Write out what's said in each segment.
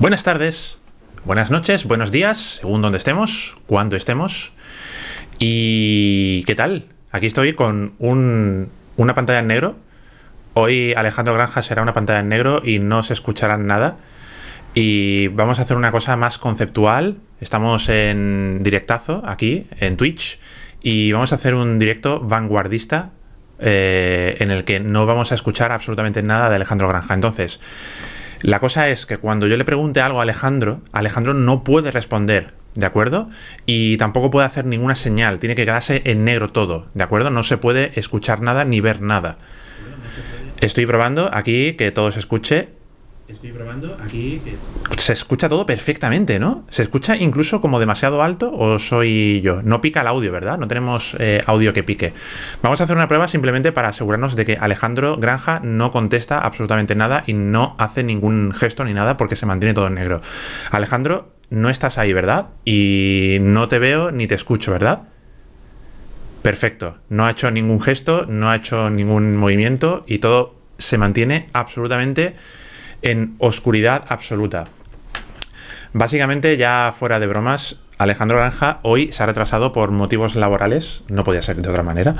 Buenas tardes, buenas noches, buenos días, según donde estemos, cuando estemos. ¿Y qué tal? Aquí estoy con una pantalla en negro. Hoy Alejandro Granja será una pantalla en negro y no se escucharán nada. Y vamos a hacer una cosa más conceptual. Estamos en directazo aquí, en Twitch. Y vamos a hacer un directo vanguardista eh, en el que no vamos a escuchar absolutamente nada de Alejandro Granja. Entonces, la cosa es que cuando yo le pregunte algo a Alejandro, Alejandro no puede responder, ¿de acuerdo? Y tampoco puede hacer ninguna señal, tiene que quedarse en negro todo, ¿de acuerdo? No se puede escuchar nada ni ver nada. Estoy probando aquí que todo se escuche Estoy probando aquí Se escucha todo perfectamente, ¿no? ¿Se escucha incluso como demasiado alto o soy yo? No pica el audio, ¿verdad? No tenemos eh, audio que pique. Vamos a hacer una prueba simplemente para asegurarnos de que Alejandro Granja no contesta absolutamente nada y no hace ningún gesto ni nada porque se mantiene todo en negro. Alejandro, no estás ahí, ¿verdad? Y no te veo ni te escucho, ¿verdad? Perfecto. No ha hecho ningún gesto, no ha hecho ningún movimiento y todo se mantiene absolutamente en oscuridad absoluta. Básicamente, ya fuera de bromas, Alejandro Granja hoy se ha retrasado por motivos laborales, no podía ser de otra manera.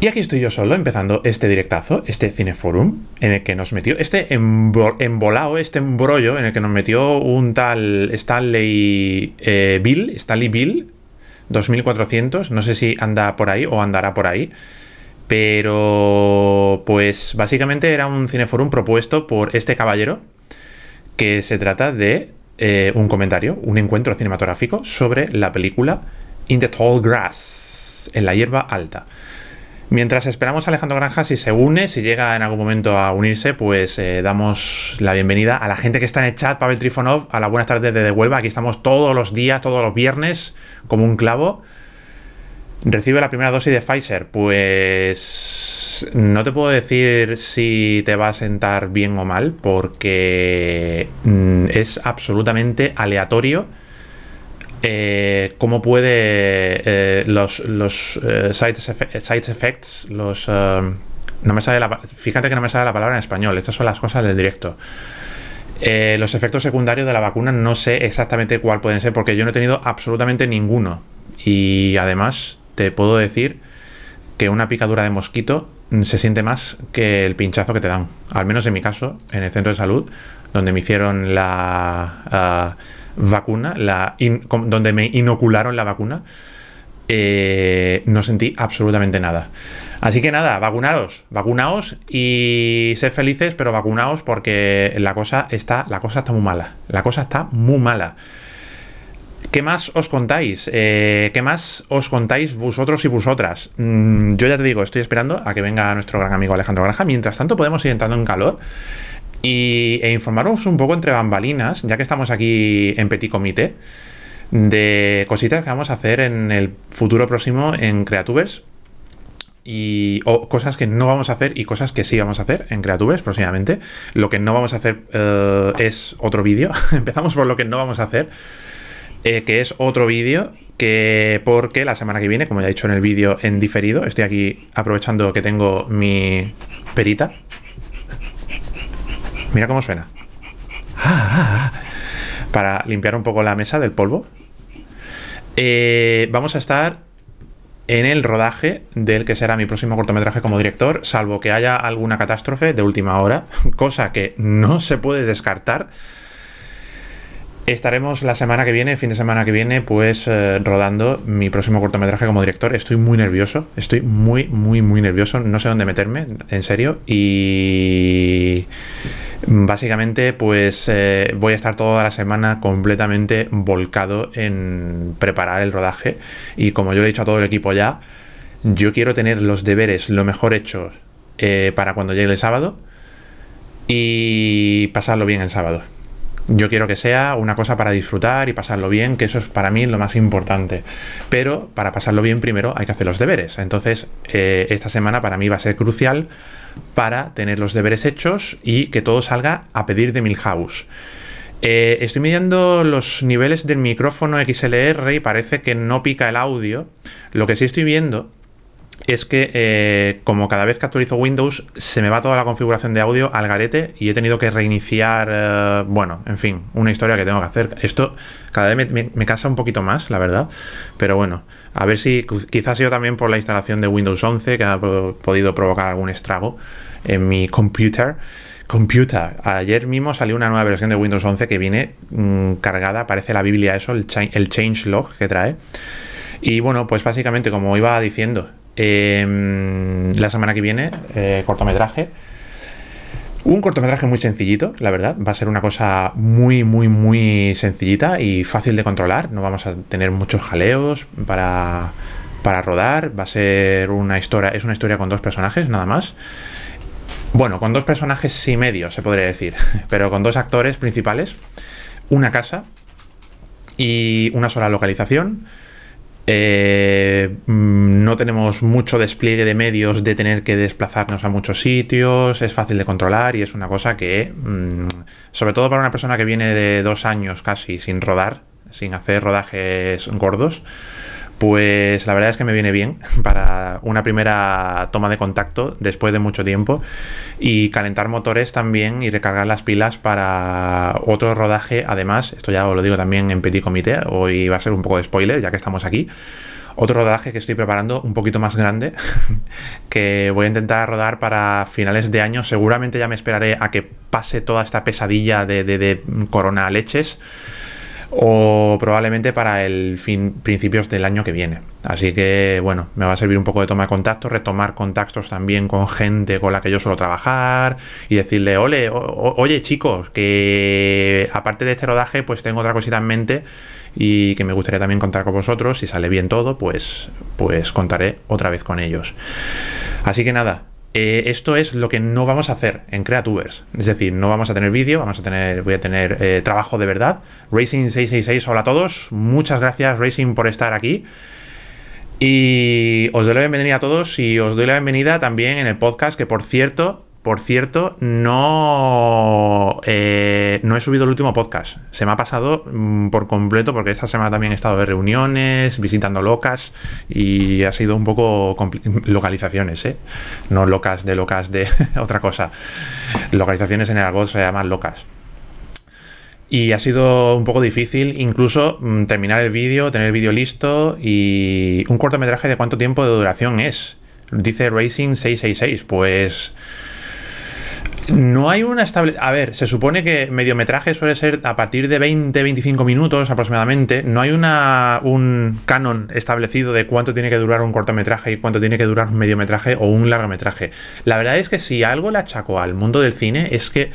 Y aquí estoy yo solo empezando este directazo, este Cineforum, en el que nos metió este embolado, este embrollo, en el que nos metió un tal Stanley eh, Bill, Stanley Bill, 2400, no sé si anda por ahí o andará por ahí. Pero, pues básicamente era un cineforum propuesto por este caballero, que se trata de eh, un comentario, un encuentro cinematográfico sobre la película In the Tall Grass, en la hierba alta. Mientras esperamos a Alejandro Granja, si se une, si llega en algún momento a unirse, pues eh, damos la bienvenida a la gente que está en el chat, Pavel Trifonov, a la buenas tardes de Huelva. Aquí estamos todos los días, todos los viernes, como un clavo. Recibe la primera dosis de Pfizer. Pues no te puedo decir si te va a sentar bien o mal, porque mm, es absolutamente aleatorio. Eh, cómo puede eh, los, los eh, side, effects, los... no me sale la, fíjate que no me sale la palabra en español, estas son las cosas del directo. los efectos secundarios de la vacuna no sé exactamente cuál pueden ser porque yo no he tenido absolutamente ninguno. Y además te puedo decir que una picadura de mosquito se siente más que el pinchazo que te dan. Al menos en mi caso, en el centro de salud, donde me hicieron la ah, vacuna, donde me inocularon la vacuna, eh, no sentí absolutamente nada. Así que nada, vacunaros, vacunaos y sed felices, pero vacunaos porque la cosa está, la cosa está muy mala. La cosa está muy mala. ¿Qué más os contáis? Eh, ¿Qué más os contáis vosotros y vosotras? Mm, yo ya te digo, estoy esperando a que venga nuestro gran amigo Alejandro Granja. Mientras tanto, podemos ir entrando en calor y, e informaros un poco entre bambalinas, ya que estamos aquí en Petit Comité, de cositas que vamos a hacer en el futuro próximo en Creatubers. Y o cosas que no vamos a hacer y cosas que sí vamos a hacer en Creatubers próximamente. Lo que no vamos a hacer eh, es otro vídeo. Empezamos por lo que no vamos a hacer. Eh, que es otro vídeo que porque la semana que viene, como ya he dicho en el vídeo en diferido, estoy aquí aprovechando que tengo mi perita. Mira cómo suena. Para limpiar un poco la mesa del polvo. Eh, vamos a estar en el rodaje del que será mi próximo cortometraje como director, salvo que haya alguna catástrofe de última hora, cosa que no se puede descartar Estaremos la semana que viene, fin de semana que viene, pues eh, rodando mi próximo cortometraje como director. Estoy muy nervioso, estoy muy, muy, muy nervioso. No sé dónde meterme, en serio. Y básicamente, pues eh, voy a estar toda la semana completamente volcado en preparar el rodaje. Y como yo he dicho a todo el equipo ya, yo quiero tener los deberes lo mejor hechos eh, para cuando llegue el sábado y pasarlo bien el sábado. Yo quiero que sea una cosa para disfrutar y pasarlo bien, que eso es para mí lo más importante. Pero para pasarlo bien primero hay que hacer los deberes. Entonces, eh, esta semana para mí va a ser crucial para tener los deberes hechos y que todo salga a pedir de Milhouse. Eh, estoy midiendo los niveles del micrófono XLR y parece que no pica el audio. Lo que sí estoy viendo es que eh, como cada vez que actualizo Windows se me va toda la configuración de audio al garete y he tenido que reiniciar, eh, bueno, en fin, una historia que tengo que hacer. Esto cada vez me, me, cansa un poquito más, la verdad, pero bueno, a ver si quizás ha sido también por la instalación de Windows 11 que ha podido provocar algún estrago en mi computer. Computer. Ayer mismo salió una nueva versión de Windows 11 que viene mm, cargada, parece la Biblia eso, el, el changelog que trae. Y bueno, pues básicamente como iba diciendo, Em, la semana que viene, eh, cortometraje. Un cortometraje muy sencillito, la verdad. Va a ser una cosa muy, muy, muy sencillita y fácil de controlar. No vamos a tener muchos jaleos para, para rodar. Va a ser una historia. Es una historia con dos personajes, nada más. Bueno, con dos personajes y medio, se podría decir. Pero con dos actores principales. Una casa y una sola localización eh, mm, no tenemos mucho despliegue de medios de tener que desplazarnos a muchos sitios, es fácil de controlar y es una cosa que, mm, sobre todo para una persona que viene de dos años casi sin rodar, sin hacer rodajes gordos, pues la verdad es que me viene bien para una primera toma de contacto después de mucho tiempo y calentar motores también y recargar las pilas para otro rodaje. Además, esto ya os lo digo también en Petit Comité, hoy va a ser un poco de spoiler ya que estamos aquí. Otro rodaje que estoy preparando un poquito más grande, que voy a intentar rodar para finales de año. Seguramente ya me esperaré a que pase toda esta pesadilla de, de corona leches o probablemente para el fin principios del año que viene. Así que bueno, me va a servir un poco de toma de contacto, retomar contactos también con gente con la que yo suelo trabajar y decirle, ole, oye chicos, que aparte de este rodaje, pues tengo otra cosita en mente y que me gustaría también contar con vosotros. Si sale bien todo, pues, pues contaré otra vez con ellos. Así que nada, eh, esto es lo que no vamos a hacer en Creatubers. Es decir, no vamos a tener vídeo, vamos a tener, voy a tener eh, trabajo de verdad. Racing666, hola a todos. Muchas gracias, Racing, por estar aquí. Y os doy la bienvenida a todos y os doy la bienvenida también en el podcast, que por cierto, por cierto, no, eh, no he subido el último podcast. Se me ha pasado mm, por completo porque esta semana también he estado de reuniones, visitando locas y ha sido un poco localizaciones, ¿eh? No locas de locas de otra cosa. Localizaciones en el argot se llaman locas. Y ha sido un poco difícil incluso mm, terminar el vídeo, tener el vídeo listo y un cortometraje de cuánto tiempo de duración es. Dice Racing 666, pues no hay una estable. A ver, se supone que mediometraje suele ser a partir de 20-25 minutos aproximadamente. No hay una, un canon establecido de cuánto tiene que durar un cortometraje y cuánto tiene que durar un mediometraje o un largometraje. La verdad es que si algo le achaco al mundo del cine es que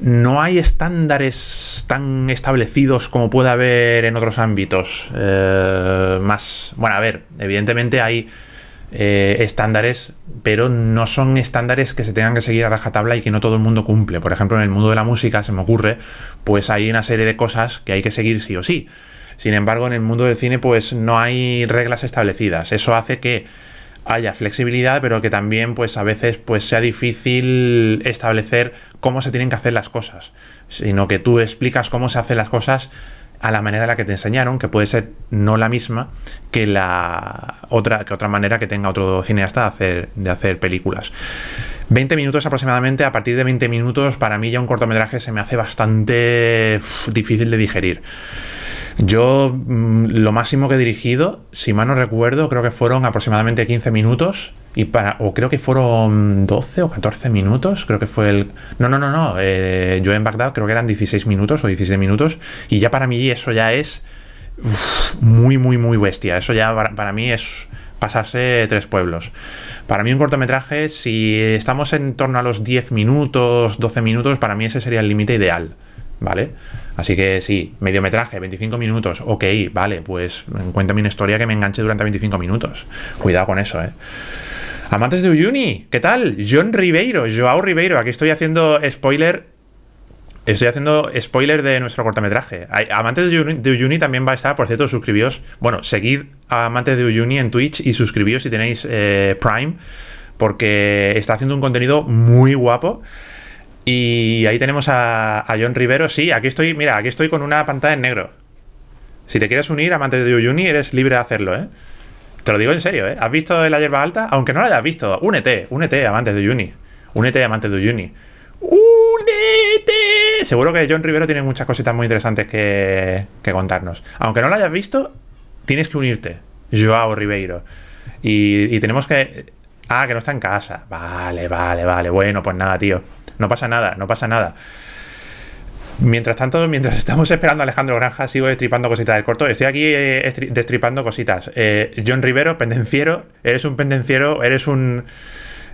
no hay estándares tan establecidos como puede haber en otros ámbitos. Eh, más. Bueno, a ver, evidentemente hay eh, estándares, pero no son estándares que se tengan que seguir a rajatabla y que no todo el mundo cumple. Por ejemplo, en el mundo de la música, se me ocurre, pues hay una serie de cosas que hay que seguir sí o sí. Sin embargo, en el mundo del cine, pues no hay reglas establecidas. Eso hace que haya flexibilidad, pero que también, pues a veces, pues sea difícil establecer cómo se tienen que hacer las cosas. Sino que tú explicas cómo se hacen las cosas a la manera en la que te enseñaron, que puede ser no la misma que la otra, que otra manera que tenga otro cineasta de hacer, de hacer películas. 20 minutos aproximadamente, a partir de 20 minutos, para mí ya un cortometraje se me hace bastante difícil de digerir. Yo mm, lo máximo que he dirigido, si mal no recuerdo, creo que fueron aproximadamente 15 minutos. Y para, o creo que fueron 12 o 14 minutos, creo que fue el... No, no, no, no, eh, yo en Bagdad creo que eran 16 minutos o 17 minutos. Y ya para mí eso ya es muy, muy, muy bestia. Eso ya para, para mí es pasarse tres pueblos. Para mí un cortometraje, si estamos en torno a los 10 minutos, 12 minutos, para mí ese sería el límite ideal. ¿vale? Así que sí, mediometraje, 25 minutos, ok, vale, pues cuéntame una historia que me enganche durante 25 minutos. Cuidado con eso, ¿eh? Amantes de Uyuni, ¿qué tal? John Ribeiro, Joao Ribeiro, aquí estoy haciendo spoiler. Estoy haciendo spoiler de nuestro cortometraje. Amantes de Uyuni también va a estar, por cierto, suscribíos. Bueno, seguid a Amantes de Uyuni en Twitch y suscribíos si tenéis eh, Prime, porque está haciendo un contenido muy guapo. Y ahí tenemos a, John Rivero. Sí, aquí estoy, mira, aquí estoy con una pantalla en negro. Si te quieres unir, amante de Uyuni, eres libre de hacerlo, ¿eh? Te lo digo en serio, ¿eh? ¿Has visto la hierba alta? Aunque no la hayas visto, únete, únete, amantes de Uni. Únete, amantes de Uni. ¡Únete! Seguro que John Rivero tiene muchas cositas muy interesantes que, que contarnos. Aunque no la hayas visto, tienes que unirte. Joao Ribeiro. Y, y tenemos que. Ah, que no está en casa. Vale, vale, vale. Bueno, pues nada, tío. No pasa nada, no pasa nada. Mientras tanto, mientras estamos esperando a Alejandro Granja, sigo destripando cositas del corto. Estoy aquí eh, estri- destripando cositas. Eh, John Rivero, pendenciero, eres un pendenciero, eres un.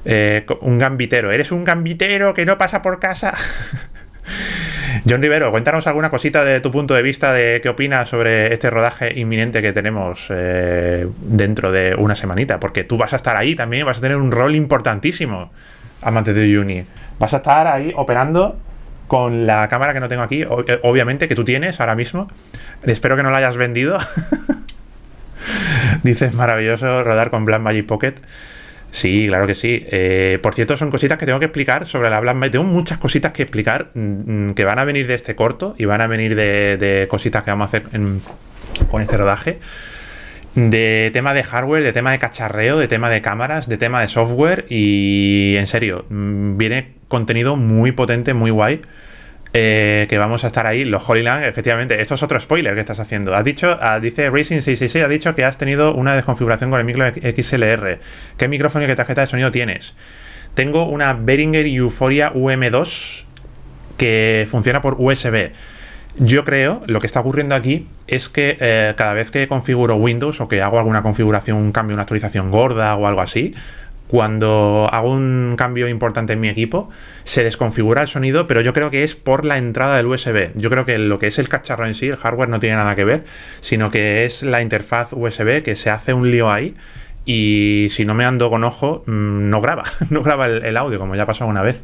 eh, un gambitero. Eres un gambitero que no pasa por casa. John Rivero, cuéntanos alguna cosita de tu punto de vista de qué opinas sobre este rodaje inminente que tenemos eh, dentro de una semanita, porque tú vas a estar ahí también, vas a tener un rol importantísimo, amante de Uni. Vas a estar ahí operando con la cámara que no tengo aquí, eh, obviamente, que tú tienes ahora mismo. Espero que no la hayas vendido. Dices, maravilloso rodar con Blackmagic Pocket. Sí, claro que sí. Eh, por cierto, son cositas que tengo que explicar sobre la Blackmagic. Tengo muchas cositas que explicar mm, que van a venir de este corto y van a venir de, cositas que vamos a hacer con este rodaje. De tema de hardware, de tema de cacharreo, de tema de cámaras, de tema de software y en serio, mm, viene contenido muy potente, muy guay. eh, que vamos a estar ahí, los Holy Land, efectivamente, esto es otro spoiler que estás haciendo. Has dicho, ah, dice Racing666, ha dicho que has tenido una desconfiguración con el micro XLR. ¿Qué micrófono y qué tarjeta de sonido tienes? Tengo una Behringer Euphoria UM2 que funciona por USB. Yo creo, lo que está ocurriendo aquí es que eh, cada vez que configuro Windows o que hago alguna configuración, un cambio, una actualización gorda o algo así, cuando hago un cambio importante en mi equipo, se desconfigura el sonido, pero yo creo que es por la entrada del USB. Yo creo que lo que es el cacharro en sí, el hardware, no tiene nada que ver, sino que es la interfaz USB que se hace un lío ahí. Y si no me ando con ojo, mm, no graba, no graba el, el audio, como ya pasó una vez.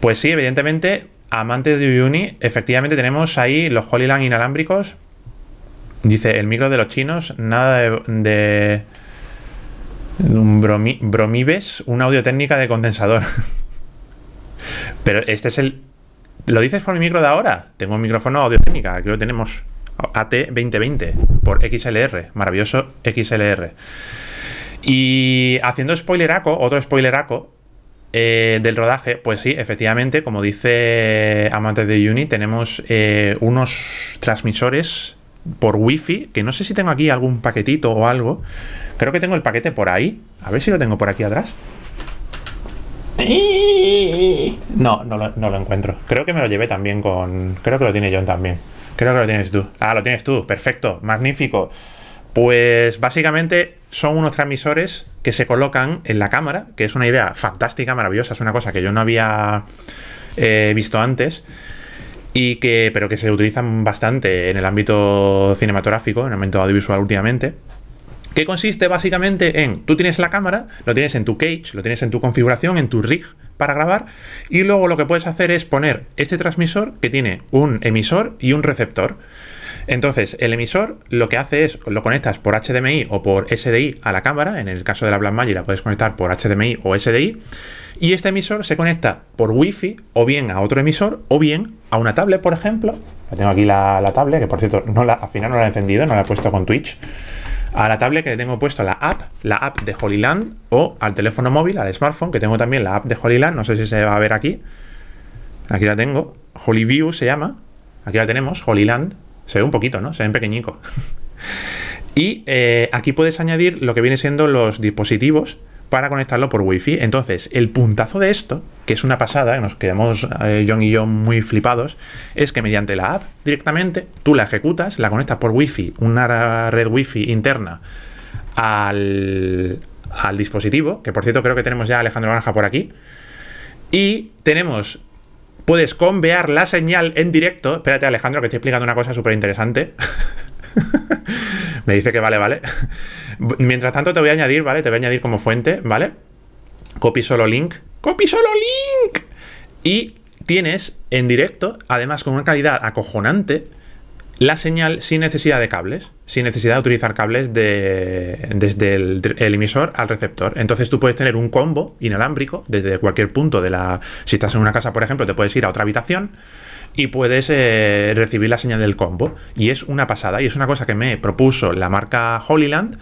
Pues sí, evidentemente, amantes de Uni, efectivamente tenemos ahí los Holyland inalámbricos. Dice, el micro de los chinos, nada de... de- un bromi- bromibes, una audio técnica de condensador. Pero este es el... ¿Lo dices por mi micro de ahora? Tengo un micrófono audio técnica, aquí lo tenemos. AT2020 por XLR, maravilloso XLR. Y haciendo spoileraco, otro spoileraco eh, del rodaje, pues sí, efectivamente, como dice Amantes de Uni, tenemos eh, unos transmisores por wifi, que no sé si tengo aquí algún paquetito o algo. Creo que tengo el paquete por ahí. A ver si lo tengo por aquí atrás. No, no lo, no lo encuentro. Creo que me lo llevé también con. Creo que lo tiene John también. Creo que lo tienes tú. Ah, lo tienes tú. Perfecto. Magnífico. Pues básicamente son unos transmisores que se colocan en la cámara, que es una idea fantástica, maravillosa. Es una cosa que yo no había eh, visto antes. Y que, pero que se utilizan bastante en el ámbito cinematográfico, en el ámbito audiovisual últimamente. Que consiste básicamente en, tú tienes la cámara, lo tienes en tu cage, lo tienes en tu configuración, en tu rig para grabar, y luego lo que puedes hacer es poner este transmisor que tiene un emisor y un receptor. Entonces, el emisor lo que hace es, lo conectas por HDMI o por SDI a la cámara, en el caso de la Blackmagic la puedes conectar por HDMI o SDI, y este emisor se conecta por Wi-Fi o bien a otro emisor o bien a una tablet, por ejemplo. Tengo aquí la, la tablet, que por cierto, no la, al final no la he encendido, no la he puesto con Twitch. A la tablet que le tengo puesto la app, la app de Holyland, o al teléfono móvil, al smartphone, que tengo también la app de Holyland, no sé si se va a ver aquí. Aquí la tengo. Holyview se llama. Aquí la tenemos, Holyland. Se ve un poquito, ¿no? Se ven pequeñico. y eh, aquí puedes añadir lo que viene siendo los dispositivos para conectarlo por wifi. Entonces, el puntazo de esto, que es una pasada, nos quedamos eh, John y yo muy flipados, es que mediante la app directamente tú la ejecutas, la conectas por wifi, una red wifi interna al, al dispositivo, que por cierto creo que tenemos ya a Alejandro Granja por aquí, y tenemos puedes convear la señal en directo. Espérate, Alejandro, que estoy explicando una cosa súper interesante. Me dice que vale, vale. Mientras tanto, te voy a añadir, ¿vale? Te voy a añadir como fuente, ¿vale? Copy solo link. ¡Copy solo link! Y tienes en directo, además con una calidad acojonante, la señal sin necesidad de cables, sin necesidad de utilizar cables de, desde el, emisor al receptor. Entonces tú puedes tener un combo inalámbrico desde cualquier punto de la... Si estás en una casa, por ejemplo, te puedes ir a otra habitación y puedes eh, recibir la señal del combo. Y es una pasada, y es una cosa que me propuso la marca Holyland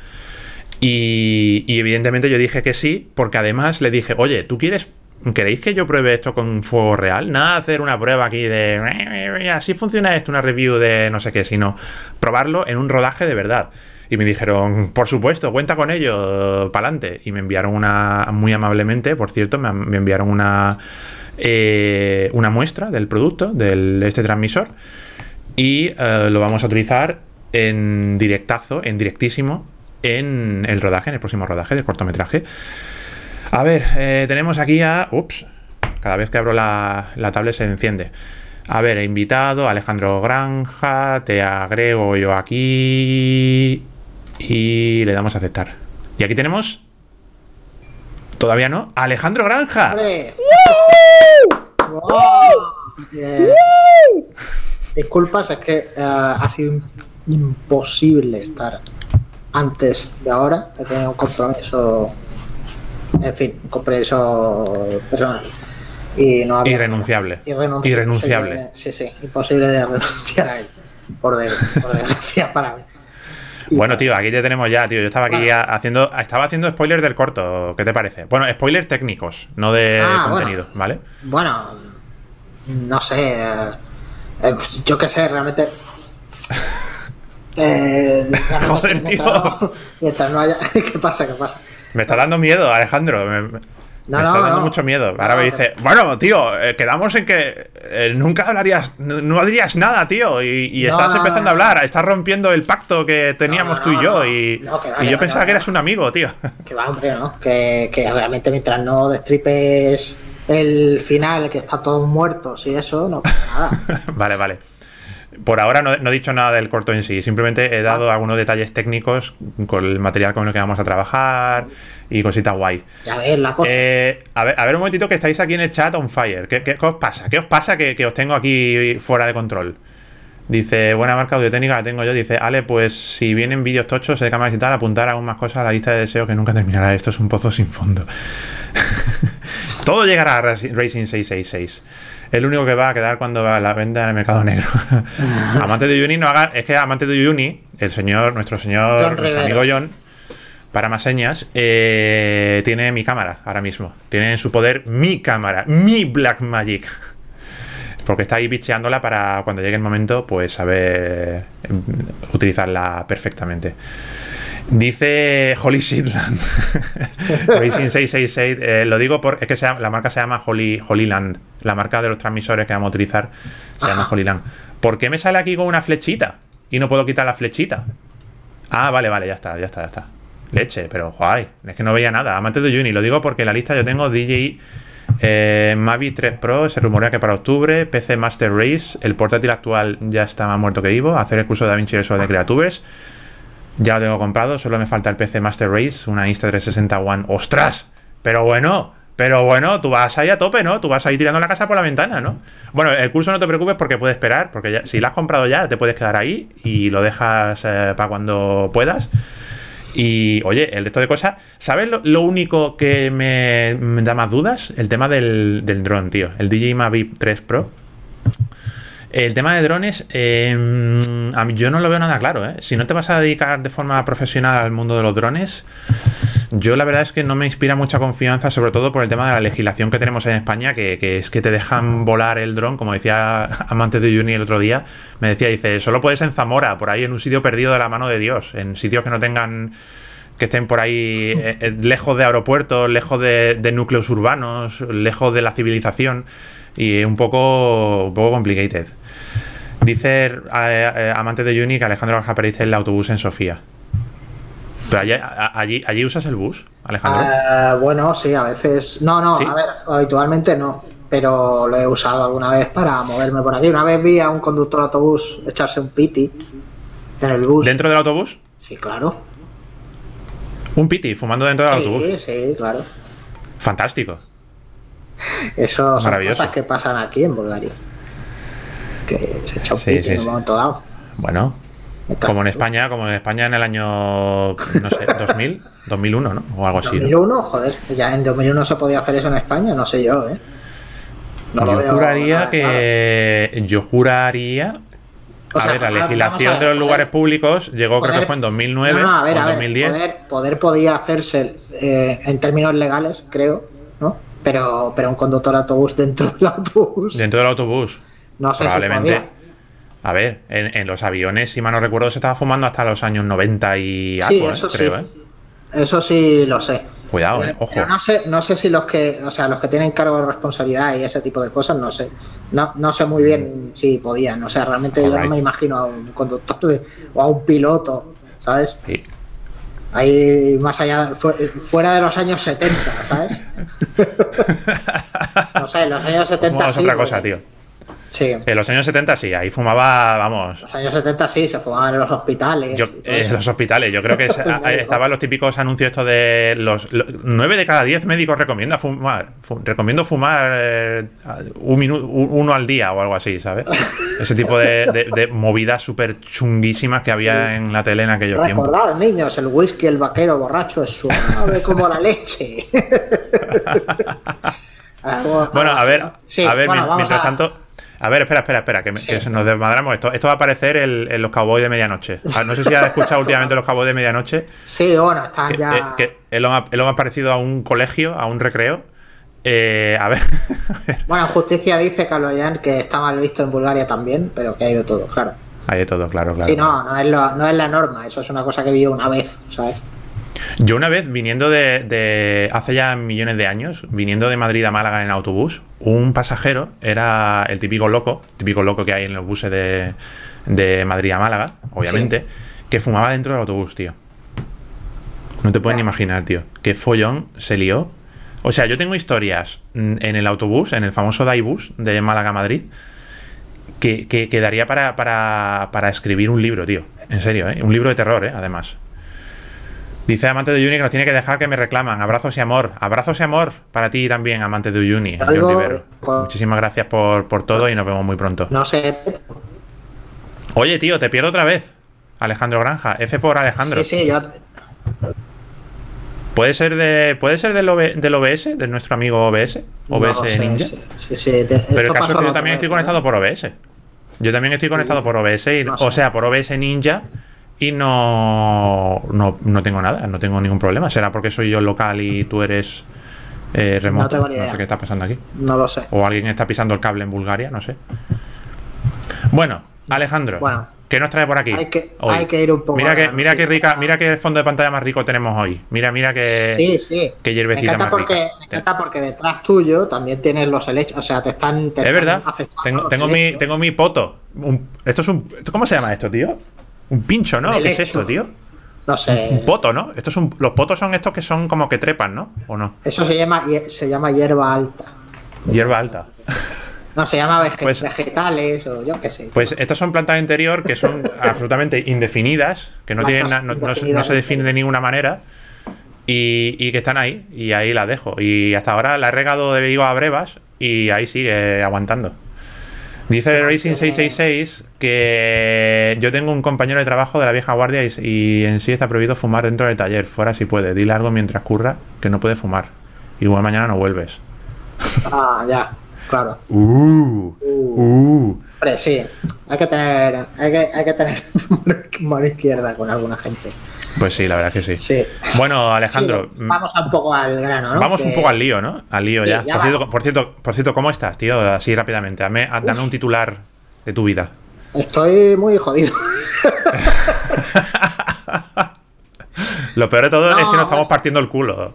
Y, y evidentemente yo dije que sí, porque además le dije, oye, ¿tú quieres ¿Queréis que yo pruebe esto con fuego real? Nada hacer una prueba aquí de así funciona esto, una review de no sé qué, sino probarlo en un rodaje de verdad. Y me dijeron, por supuesto, cuenta con ello, pa'lante. Y me enviaron una, muy amablemente, por cierto, me, me enviaron una, eh, una muestra del producto, de este transmisor. Y eh, lo vamos a utilizar en directazo, en directísimo, en el rodaje, en el próximo rodaje del cortometraje. A ver, eh, tenemos aquí a. Ups, cada vez que abro la, la tablet se enciende. A ver, he invitado a Alejandro Granja, te agrego yo aquí y le damos a aceptar. Y aquí tenemos. Todavía no. Alejandro Granja. ¡Hombre! Eh, disculpas, es que eh, ha sido imposible estar antes de ahora. He tenido un compromiso, en fin, compromiso personal. Y no había Irrenunciable. Irrenunciable. Irrenunciable. Sí, sí, imposible de renunciar a él. Por, de- por desgracia para mí. Bueno, tío, aquí te tenemos ya, tío. Yo estaba aquí Bueno. haciendo. Estaba haciendo spoilers del corto. ¿Qué te parece? Bueno, spoilers técnicos, no de Ah, contenido, ¿vale? Bueno, no sé. eh, yo qué sé, realmente. Eh, Joder, tío. mientras no- Mientras no haya. ¿Qué pasa? ¿Qué pasa? Me está dando miedo, Alejandro. Me, me- No, me no, está dando no. mucho miedo. Ahora me dice, bueno, tío, eh, quedamos en que eh, nunca hablarías, no, dirías nada, tío. Y, y estás empezando a hablar, estás rompiendo el pacto que teníamos tú y yo. Y, No, que va, y que yo va, pensaba que eras un amigo, tío. Que va, hombre, ¿no? Que, que realmente mientras no destripes el final, que está todos muertos y eso, no pasa nada. vale, vale. Por ahora no, no he dicho nada del corto en sí, simplemente he dado algunos detalles técnicos con el material con el que vamos a trabajar y cositas guay. Ya ves la cosa. Eh, a, ver, a ver un momentito que estáis aquí en el chat on fire. ¿Qué, qué- qué os pasa? ¿Qué os pasa que, que os tengo aquí fuera de control? Dice, buena marca audiotécnica la tengo yo. Dice, Ale, pues si vienen vídeos tochos de cámaras y tal, apuntar aún más cosas a la lista de deseos que nunca terminará. Esto es un pozo sin fondo. Todo llegará a Raci- Racing 666. El único que va a quedar cuando va a la venta en el mercado negro. amante de Uni no haga. Es que amante de Uni, el señor, nuestro señor, nuestro Rivera. amigo John, para más señas, eh, tiene mi cámara ahora mismo. Tiene en su poder mi cámara, mi Black Magic. Porque está ahí bicheándola para cuando llegue el momento, pues saber em, utilizarla perfectamente. Dice Holy Shitland. Racing 666. eh, lo digo porque es que se la marca se llama Holy, Holyland. La marca de los transmisores que vamos a utilizar se llama Ajá. Holyland. ¿Por qué me sale aquí con una flechita? Y no puedo quitar la flechita. Ah, vale, vale, ya está, ya está, ya está. Leche, pero guay. Es que no veía nada. Amante de Uni. Lo digo porque en la lista yo tengo DJ eh, Mavi 3 Pro. Se rumorea que para octubre. PC Master Race. El portátil actual ya está más muerto que vivo. Hacer el curso de DaVinci Resolve de Creatubers. Ya lo tengo comprado. Solo me falta el PC Master Race. Una Insta360 One. ¡Ostras! Pero bueno. Pero bueno, tú vas ahí a tope, ¿no? Tú vas ahí tirando la casa por la ventana, ¿no? Bueno, el curso no te preocupes porque puedes esperar, porque si lo has comprado ya, te puedes quedar ahí y lo dejas para cuando puedas. Y oye, el resto de cosas. ¿Sabes lo, lo único que me, me da más dudas? El tema del, del dron, tío. El DJI Mavic 3 Pro. El tema de drones, mí yo no lo veo nada claro. ¿eh? Si no te vas a dedicar de forma profesional al mundo de los drones, yo la verdad es que no me inspira mucha confianza, sobre todo por el tema de la legislación que tenemos en España, que, es que te dejan volar el dron, como decía Amante de Juni el otro día, me decía, dice, solo puedes en Zamora, por ahí en un sitio perdido de la mano de Dios, en sitios que no tengan que estén por ahí eh, eh, lejos de aeropuertos, lejos de, de núcleos urbanos, lejos de la civilización y un poco, un poco complicated. Dice eh, eh, amante de Juni que Alejandro Borja perdiste el autobús en Sofía. Pero allí, allí, allí usas el bus, Alejandro. Ah, bueno, sí, a veces. No, no, ¿Sí? a ver, habitualmente no. Pero lo he usado alguna vez para moverme por aquí. Una vez vi a un conductor de autobús echarse un piti en el bus. ¿Dentro del autobús? Sí, claro. Un piti, fumando dentro del autobús. Sí, sí, claro. Fantástico. Eso son cosas que pasan aquí en Bulgaria. Que se echa un Sí, piti sí, en un sí. momento dado. Bueno, como en España, como en España en el año, no sé, 2000, 2001, ¿no? O algo así. ¿no? 2001, joder, ya en 2001 se podía hacer eso en España, no sé yo, ¿eh? No yo juraría nada que. Yo juraría O a sea, ver, la legislación ver, de los poder- lugares públicos llegó, creo que fue en 2009 No, no, a ver, o a en ver, 2010. Poder, poder podía hacerse eh, en términos legales, creo, ¿no? Pero, pero un conductor de autobús dentro del autobús. Dentro del autobús. No sé probablemente. si podía. A ver, en, en los aviones, si mal no recuerdo, se estaba fumando hasta los años 90 y Sí, algo, ¿eh? eso sí. creo, ¿eh? Eso sí lo sé. Cuidado, ¿eh? Ojo. pero no sé, no sé si los que, o sea, los que tienen cargo de responsabilidad y ese tipo de cosas, no sé. No, no sé muy bien si podían. O sea, realmente yo Alright. no me imagino a un conductor de- o a un piloto, ¿sabes? Sí. Ahí más allá, fu- fuera de los años 70, ¿sabes? no sé, los años 70 Fumabas sí. otra cosa, tío. Sí. En los años 70 sí, ahí fumaba, vamos. los años 70 sí, se fumaban en los hospitales. Yo, todo eh, los hospitales, yo creo que eh, estaban los típicos anuncios estos de los, los 9 de cada 10 médicos recomienda fumar. Fu- recomiendo fumar eh, un minuto, uno al día o algo así, ¿sabes? Ese tipo de, de- de movidas súper chunguísimas que había en la tele en aquellos tiempos. Recordad, niños, el whisky, el vaquero borracho es suave como la leche. Bueno, a ver, a ver, bueno, mientras a- tanto. A ver, espera, espera, espera, que, me- Sí. que se nos desmadramos esto. Esto va a aparecer el- en los cowboys de medianoche. Ah, No sé si has escuchado últimamente los cowboys de medianoche. Sí, bueno, están Que, ya. eh, que es lo más, es lo más parecido a un colegio, a un recreo. Eh, a ver. Bueno, justicia dice Kaloyan que está mal visto en Bulgaria también, pero que ha ido todo, claro. Hay de todo, claro, claro. Sí, no, no es, lo- no es la norma, eso es una cosa que vi una vez, ¿sabes? Yo una vez, viniendo de, de- hace ya millones de años, viniendo de Madrid a Málaga en autobús, un pasajero era el típico loco, típico loco que hay en los buses de, de Madrid a Málaga, obviamente, que fumaba dentro del autobús, tío. No te pueden Ya. imaginar, tío. Qué follón se lió. O sea, yo tengo historias en el autobús, en el famoso Daibus de Málaga a Madrid, que, que, que daría para, para, para escribir un libro, tío. En serio, ¿eh? Un libro de terror, ¿eh? Además. Dice amante de Uyuni que nos tiene que dejar que me reclaman. Abrazos y amor. Abrazos y amor para ti también, amante de por- Muchísimas gracias por, por todo y nos vemos muy pronto. No sé. Oye, tío, te pierdo otra vez. Alejandro Granja. F por Alejandro. Sí, sí, yo. ¿Puede ser de puede ser del, OB del OBS, de nuestro amigo OBS? OBS Ninja. Sí, sí, sí, Pero el caso es que yo también estoy conectado ¿no? por OBS. Yo también estoy conectado por OBS, y, No o sea, por OBS Ninja y no, no, no tengo nada, no tengo ningún problema. Será porque soy yo local y tú eres eh, remoto. tengo ni idea. sé qué está pasando aquí. No lo sé. O alguien está pisando el cable en Bulgaria, no sé. Bueno, Alejandro, Bueno. ¿qué nos trae por aquí? Hay que- hoy? hay que ir un poco Mira que, mira qué música. rica, mira qué fondo de pantalla más rico tenemos hoy. Mira, mira que. Sí, sí. qué Me hierbecita encanta, más porque, rica. me encanta porque detrás tuyo también tienes los helechos. O sea, te están. te Es están verdad. Tengo, tengo mi, tengo mi poto. Un- esto es un. ¿esto ¿Cómo se llama esto, tío? Un pincho, ¿no? ¿Qué es esto, tío? No sé. Un poto, ¿no? Estos son, los potos son estos que son como que trepan, ¿no? ¿O no? Eso se llama, se llama hierba alta. Hierba alta. No, se llama vege- Pues- vegetales o yo qué sé. Pues estas son plantas de interior que son absolutamente indefinidas, que no, tienen no, no se- no se definen de ninguna manera y, y que están ahí. Y ahí la dejo. Y hasta ahora la he regado de vigo a brevas y ahí sigue aguantando. Dice Racing666 que yo tengo un compañero de trabajo de la vieja guardia y, y en sí está prohibido fumar dentro del taller. Fuera si puede. Dile algo mientras curra que no puede fumar. Igual mañana no vuelves. Ah, ya, claro. Uh, uh. Hombre, sí. Hay que tener, hay que, hay que tener mano izquierda con alguna gente. Pues sí, la verdad que sí. Sí. Bueno, Alejandro, Sí, vamos un poco al grano, ¿no? vamos un poco al lío, ¿no? Al lío Sí, ya. ya Por cierto, por, cierto, por cierto, ¿cómo estás, tío? Así rápidamente. Dame, dame un titular de tu vida. Estoy muy jodido. Lo peor de todo No, es que nos estamos partiendo el culo.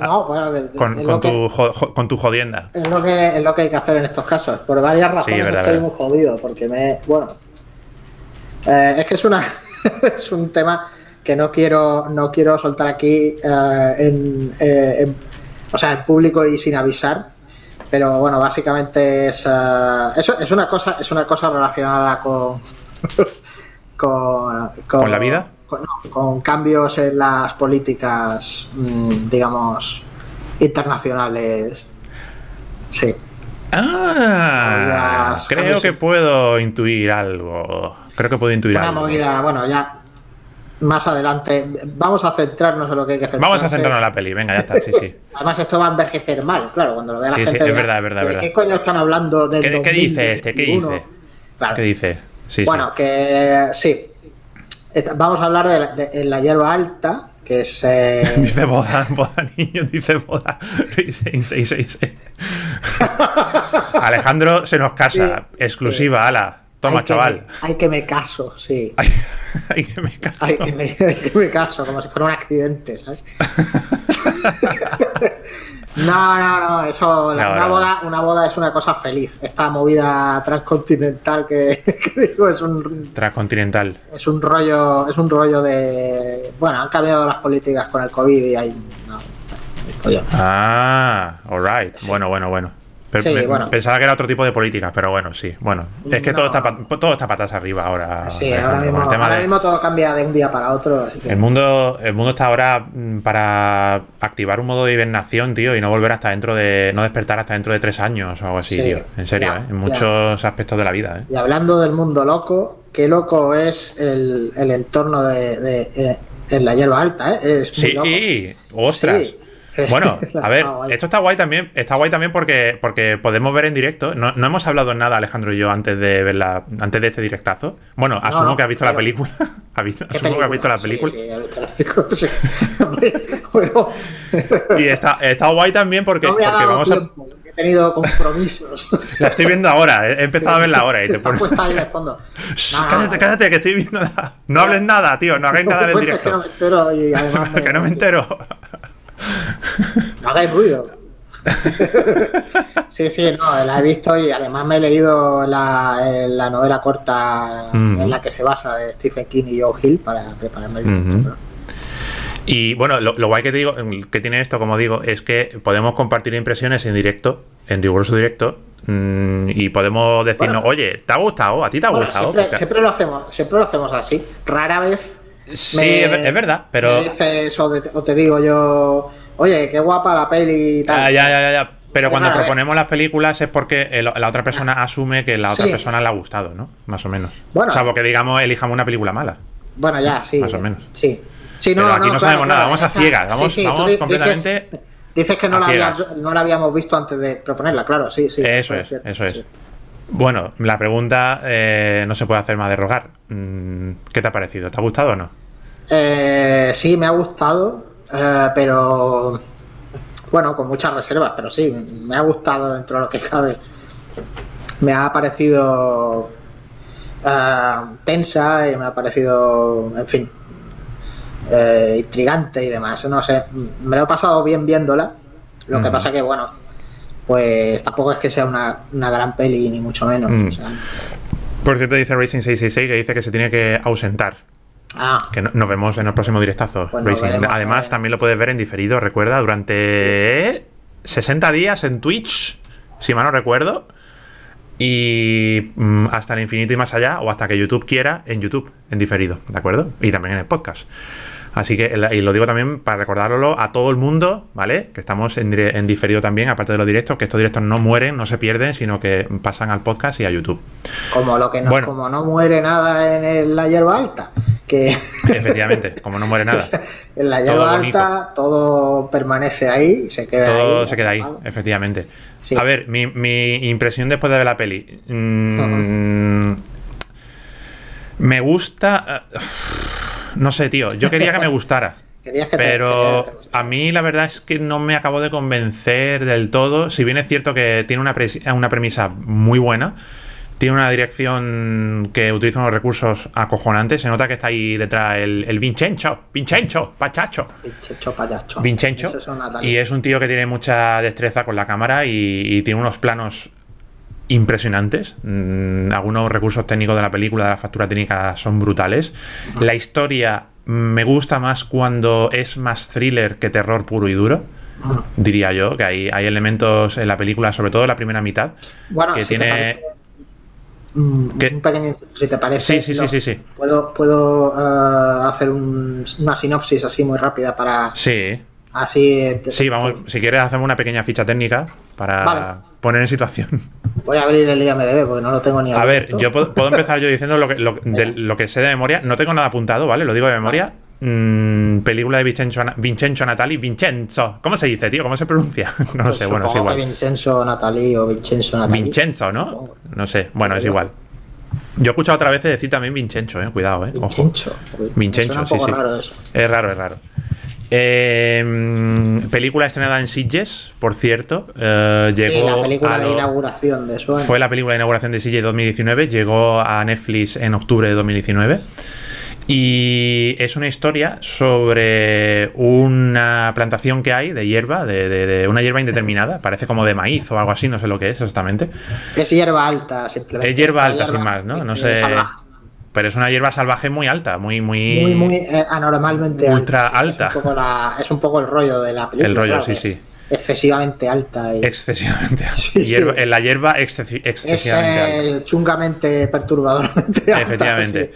No, bueno, Con, que- tu, jo- con tu jodienda. Es lo, que, es lo que hay que hacer en estos casos. Por varias razones verdad, estoy verdad. muy jodido. Porque me. Bueno. eh, es que es una. es un tema que no quiero. No quiero soltar aquí eh, en, eh, en- O sea, en público y sin avisar. Pero bueno, básicamente es. eh, eso es una cosa. Es una cosa relacionada con. con, ¿Con la vida? Con, no, con cambios en las políticas. mm, digamos. internacionales. Sí. Ah, Movidas, creo que sí. puedo intuir algo. Creo que puedo intuir Una algo. movida, bueno, ya más adelante. Vamos a centrarnos en lo que hay que centrarse. Vamos a centrarnos en la peli. Venga, ya está, sí, sí. Además, esto va a envejecer mal, claro, cuando lo vea la Sí, sí, gente. es verdad, es verdad, ¿de verdad. ¿Qué coño están hablando del ¿Qué- qué dice este? ¿Qué 2021? dice? Claro. ¿Qué dice? Sí, bueno, sí. que sí. Vamos a hablar de la, de la hierba alta, que es. eh, Dice boda, boda niño, dice boda. 666. Alejandro se nos casa. Sí, Exclusiva, ala. Toma, hay que chaval. me- hay que me caso, sí. Ay, ay, que me cago. Hay que, me, hay que me caso, como si fuera un accidente, ¿sabes? No, no, no, eso, No, una, no. boda, una boda es una cosa feliz. Esta movida transcontinental que, que digo es un, Transcontinental. es un rollo, es un rollo de, bueno, han cambiado las políticas con el COVID y hay, no, hay. Ah, alright. Bueno, bueno, bueno. Sí, me- bueno. Pensaba que era otro tipo de políticas, pero bueno, sí. Bueno, es que No. todo, está, todo está patas arriba ahora. Sí, ahora mismo, el tema ahora de- mismo todo cambia de un día para otro. así que- El mundo, el mundo está ahora mm, para activar un modo de hibernación, tío, y no volver hasta dentro de. no despertar hasta dentro de tres años o algo así, Sí, tío. En serio, ya, ¿eh? En ya. muchos aspectos de la vida, ¿eh? Y hablando del mundo loco, qué loco es el, el entorno de, de- eh, en la hierba alta, ¿eh? Es muy loco. Sí, ostras. Sí. Bueno, a ver, esto está guay también, está guay también porque, porque podemos ver en directo. No, no hemos hablado nada, Alejandro y yo, antes de verla, antes de este directazo. Bueno, asumo no, que has visto la película. ¿Has visto- ¿Qué asumo que has visto la película. Sí, he visto la película. sí. Bueno, Y está, está guay también porque, no me ha porque vamos a. tiempo, he tenido compromisos. La estoy viendo ahora, he empezado a verla ahora y te pones. ahí de fondo. Shh, cállate, cállate, que estoy viendo la... No hables nada, tío, no hagáis nada en el que no directo. me entero y además me- que no me entero. No hagáis ruido. sí, sí, no, la he visto y además me he leído la, eh, la novela corta Mm. en la que se basa de Stephen King y Joe Hill para prepararme el directo. Y bueno, lo, lo guay que te digo, que tiene esto, como digo, es que podemos compartir impresiones en directo, en riguroso directo, mm, y podemos decirnos, Bueno. oye, ¿te ha gustado? ¿A ti te ha Bueno, gustado? siempre lo hacemos, siempre lo hacemos así. Rara vez Sí, me- es ver- es verdad, pero... me dices o, de- o te digo yo, oye, qué guapa la peli y tal. Ah, ya, ya, ya, ya. Pero cuando proponemos las películas es porque el- la otra persona asume que la otra Sí. persona le ha gustado, ¿no? Más o menos. Bueno. o sea, porque digamos, elijamos una película mala. Bueno, ya, sí. Más o menos. Sí. Sí, Pero aquí no sabemos nada, vamos a esa- ciegas, vamos- tú vamos di- completamente Dices, dices que no la, habías- no la habíamos visto antes de proponerla, claro, sí, sí. eso es, eso es. Bueno, la pregunta eh, no se puede hacer más de rogar. Mm, ¿Qué te ha parecido? ¿Te ha gustado o no? Eh, sí, me ha gustado, eh, pero bueno, con muchas reservas, pero sí, me ha gustado dentro de lo que cabe. Me ha parecido eh, tensa y me ha parecido, en fin, eh, intrigante y demás. No sé, me lo he pasado bien viéndola. Lo que pasa que, bueno, pues tampoco es que sea una, una gran peli, ni mucho menos. Mm. o sea, Por cierto, dice Racing 666 que dice que se tiene que ausentar. ah, Que no- nos vemos en el próximo directazo. Pues Racing. veremos, Además, eh. también lo puedes ver en diferido, recuerda, durante 60 días en Twitch, si mal no recuerdo. Y mm, hasta el infinito y más allá, o hasta que YouTube quiera, en YouTube, en diferido, ¿de acuerdo? Y también en el podcast. Así que, y lo digo también para recordarlo a todo el mundo, ¿vale? Que estamos en, en diferido también, aparte de los directos, que estos directos no mueren, no se pierden, sino que pasan al podcast y a YouTube. como lo que no, Bueno. como no muere nada en el- la hierba alta, que Efectivamente, como no muere nada. en la Todo hierba bonito. alta todo permanece ahí, se queda ahí. Todo se queda ahí, efectivamente. Sí. A ver, mi, mi impresión después de ver la peli. mm, me gusta. eh, no sé, tío. Yo quería que me gustara. Que Pero que a mí la verdad es que no me acabo de convencer del todo. Si bien es cierto que tiene una, una premisa muy buena, tiene una dirección que utiliza unos recursos acojonantes. Se nota que está ahí detrás el, el Vincenzo, Vincenzo, Pachacho. Vincenzo. Eso es Y es un tío que tiene mucha destreza con la cámara y, y tiene unos planos impresionantes. Mm, algunos recursos técnicos de la película, de la factura técnica, son brutales. La historia me gusta más cuando es más thriller que terror puro y duro. Diría yo, que hay, hay elementos en la película, sobre todo en la primera mitad, Bueno, que si tiene... un pequeño, si te parece. Sí, sí, sí, lo- sí, sí. Puedo, puedo eh, hacer un- una sinopsis así muy rápida para Sí, así. eh, te- sí, vamos, si quieres hacemos una pequeña ficha técnica para Vale. Poner en situación. Voy a abrir el IMDB porque no lo tengo ni A ver, abierto. yo puedo, puedo empezar yo diciendo lo que, lo, de lo que sé de memoria. No tengo nada apuntado, ¿vale? Lo digo de memoria. Mm, película de Vincenzo, Vincenzo Natali. Vincenzo. ¿Cómo se dice, tío? ¿Cómo se pronuncia? No lo Pues sé, bueno, es igual. Vincenzo Natali o Vincenzo Natali. Vincenzo, ¿no? No sé, bueno, es igual. Yo he escuchado otra vez decir también Vincenzo, eh. Cuidado, eh. Ojo. Vincenzo, Me sí, sí. raro. Es raro, es raro. Eh, mm, película estrenada en Sitges, por cierto. eh, Sí, llegó la película a de inauguración de. Fue la película de inauguración de Sitges 2019, llegó a Netflix en octubre de 2019. Y es una historia sobre una plantación que hay de hierba, de, de- de una hierba indeterminada, parece como de maíz o algo así, no sé lo que es exactamente. Es hierba alta, simplemente. Es hierba alta, sin más, ¿no? No sé. salvaje. Pero es una hierba salvaje muy alta, muy, muy. Muy, muy eh, anormalmente Ultra alta. alta. Es un, poco la- es un poco el rollo de la película. El rollo, claro, sí, sí. Excesivamente alta. Y Excesivamente alta. Sí. Hierba- la hierba excesi- es excesivamente alta. eh, chungamente, perturbadoramente alta. Efectivamente.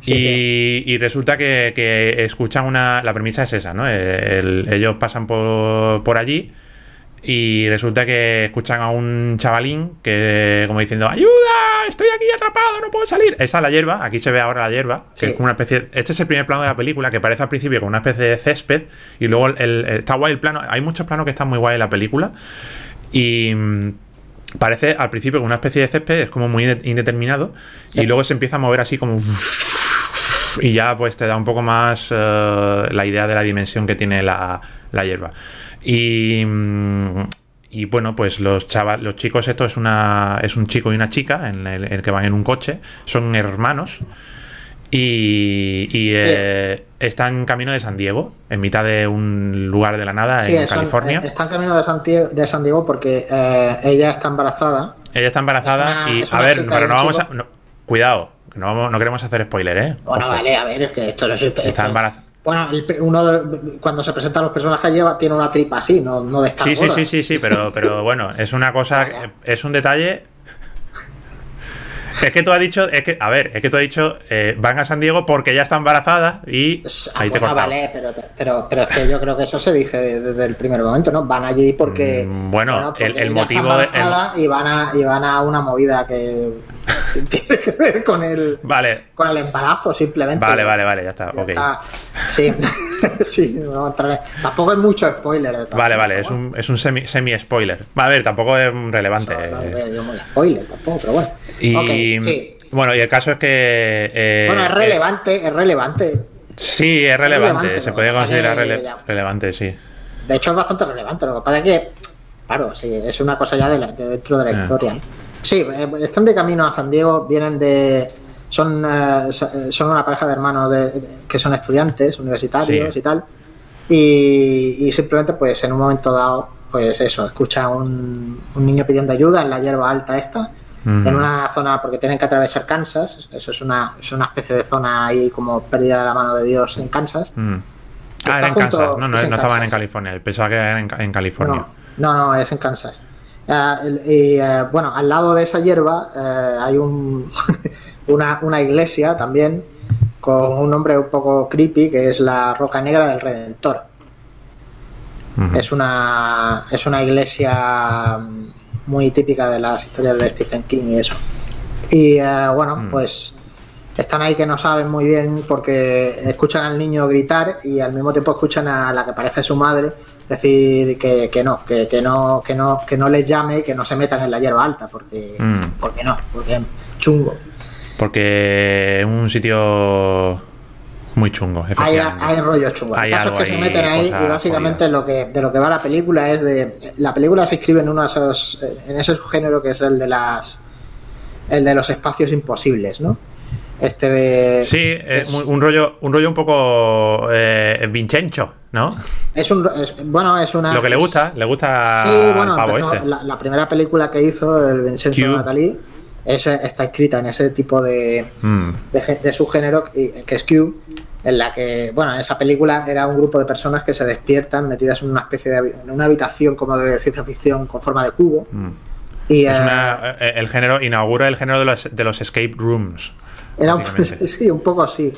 sí. Y, y resulta que, que escuchan una. La premisa es esa, ¿no? El- ellos pasan por, por allí y resulta que escuchan a un chavalín que, como diciendo: ¡Ayuda! Estoy aquí atrapado, no puedo salir. Esa es la hierba, aquí se ve ahora la hierba, que es como una especie. Este es el primer plano de la película que parece al principio como una especie de césped y luego el, el- está guay el plano. Hay muchos planos que están muy guay en la película y. mm, Parece al principio como una especie de césped, es como muy inde- indeterminado, y luego se empieza a mover así como y ya pues te da un poco más eh, la idea de la dimensión que tiene la, la hierba. Y, mm, y bueno, pues los chavales, los chicos, esto es una es un chico y una chica en el, en el que van en un coche, son hermanos y, y, eh, están en camino de San Diego, en mitad de un lugar de la nada Sí, en son- California. eh, está en camino de San Diego, de San Diego porque eh, ella está embarazada. Ella está embarazada es una- y a ver, pero no vamos a no- cuidado, no vamos, no queremos hacer spoiler, ¿eh? Bueno, Ojo. vale, a ver, es que esto no es. esto- Está embarazada. Bueno, el uno de- cuando se presentan los personajes lleva, tiene una tripa así, no, no de Sí, sí, sí, sí, sí, pero, pero bueno, es una cosa, es un detalle. Es que tú has dicho, es que, a ver, es que tú has dicho, eh, van a San Diego porque ya está embarazada y ah, ahí te bueno, vale, pero, pero, pero es que yo creo que eso se dice de- desde el primer momento, ¿no? Van allí porque. Mm, bueno, porque el- motivo de- Y, van a, y van a una movida que tiene que ver con el, Vale, con el embarazo, simplemente. vale, vale, vale, ya está, Ya ok. está. Sí, sí, no tampoco es mucho spoiler. de Vale, vale, es ¿no? un, es un semi, semi. A ver, tampoco es relevante. No, no, eh. muy spoiler tampoco, pero bueno. Y sí. bueno, y el caso es que. eh, Bueno, es eh, relevante, es relevante. sí, es relevante, relevante, se puede considerar que rele- ya- relevante, sí. De hecho, es bastante relevante. Lo que pasa es que, claro, sí, es una cosa ya de, la- de dentro de la Ah. historia. ¿no? Sí, eh, están de camino a San Diego, vienen de. Son, eh, eh, son una pareja de hermanos de- de- que son estudiantes universitarios Sí. y tal. Y, y simplemente, pues en un momento dado, pues eso, escucha un, un niño pidiendo ayuda en la hierba alta esta. En una zona, porque tienen que atravesar Kansas, eso es una, es una especie de zona ahí como perdida de la mano de Dios en Kansas. Mm. Ah, era en junto- Kansas. No, no, es no en estaban Kansas. en California. Pensaba que eran en, en California. No, no, no, es en Kansas. Eh, bueno, al lado de esa hierba eh, hay un, una, una iglesia también con un nombre un poco creepy que es la Roca Negra del Redentor. Es una, es una iglesia mm, muy típica de las historias de Stephen King y eso. Y eh, bueno, Mm. pues están ahí que no saben muy bien porque escuchan al niño gritar y al mismo tiempo escuchan a la que parece su madre decir que, que no, que, que no, que no, que no les llame, que no se metan en la hierba alta, porque, Mm. porque no, porque es chungo. Porque es un sitio muy chungo, Hay, efectivamente. hay rollos chungos. Hay El caso es algo que se meten ahí y básicamente jodidas. lo que, de lo que va la película es de. La película se inscribe en uno de esos. en ese subgénero que es el de las. el de los espacios imposibles, ¿no? Este de. Sí, es es- muy- un rollo, un rollo un poco eh, Vincenzo, ¿no? Es un. es- bueno, es una. Lo que le es- gusta, le gusta Sí, bueno, al pavo empezó- este. la, la primera película que hizo, el Vincenzo Cube. Nathalie, es- está escrita en ese tipo de, Mm, de, de subgénero que que es Cube, en la que, bueno, en esa película era un grupo de personas que se despiertan metidas en una especie de en una habitación como de ciencia ficción con forma de cubo. mm. Y Es eh, una, eh, el género, inaugura el género de los, de los escape rooms. Era sí, un poco así.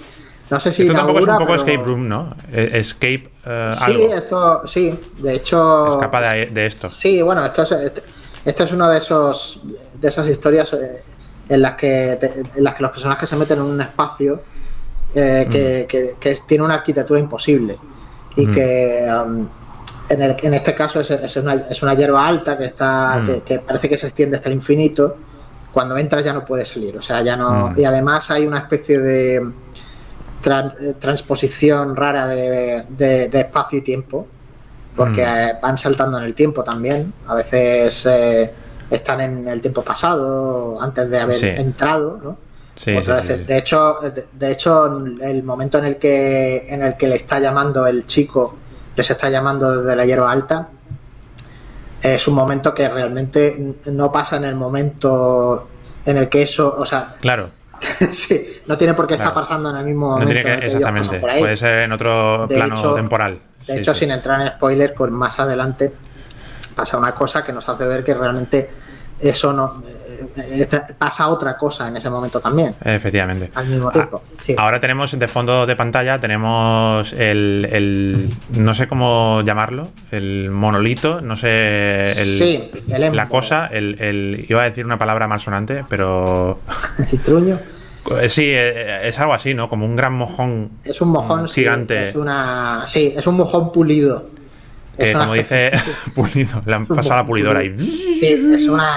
No sé si Esto tampoco es un poco pero- escape room, ¿no? Eh, Escape eh, Sí, algo. esto, sí, de hecho. Escapa de, de esto. Sí, bueno, esto es, este, esto es una de esos de esas historias eh, en las que te- en las que los personajes se meten en un espacio eh, que, que- que es- tiene una arquitectura imposible y Mm. que um, en, el- en este caso es, es una, es una hierba alta que está Mm. que, que parece que se extiende hasta el infinito cuando entras ya no puedes salir, o sea, ya no... Mm. Y además hay una especie de eh, transposición rara de, de- de espacio y tiempo, porque Mm. eh, van saltando en el tiempo también, a veces eh, están en el tiempo pasado, antes de haber Sí. entrado, ¿no? Sí, Otras sí, veces. De hecho, de, de hecho, el momento en el que en el que le está llamando el chico, les está llamando desde la hierba alta, es un momento que realmente no pasa en el momento en el que eso, o sea, Claro, sí, no tiene por qué estar pasando en el mismo no momento. en el que, exactamente. por ahí. Puede ser en otro De plano hecho- temporal. De Sí, hecho, sí. sin entrar en spoilers, pues más adelante pasa una cosa que nos hace ver que realmente eso no pasa otra cosa en ese momento también, Efectivamente. al mismo tiempo. Sí. Ahora tenemos de fondo de pantalla, tenemos el, el- no sé cómo llamarlo, el monolito, no sé, el- Sí, el la cosa, el, el- iba a decir una palabra malsonante, pero El truño. eh, sí, eh, es algo así, ¿no? Como un gran mojón Es un mojón Mm, sí, gigante. es una, sí, es un mojón pulido. que Es una como dice Pulido, le han pasado la pulidora y Sí, es una.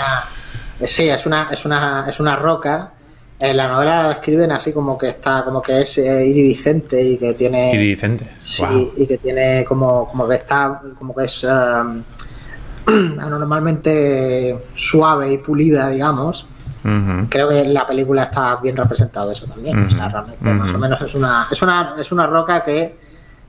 Sí, es una, es una, es una roca. En la novela la describen así como que está, como que es eh, iridiscente y que tiene. iridiscente. Sí, y que tiene como, como que está, como que es um, anormalmente suave y pulida, digamos. Creo que en la película está bien representado eso también. O sea, realmente más o menos es una, es una, es una roca que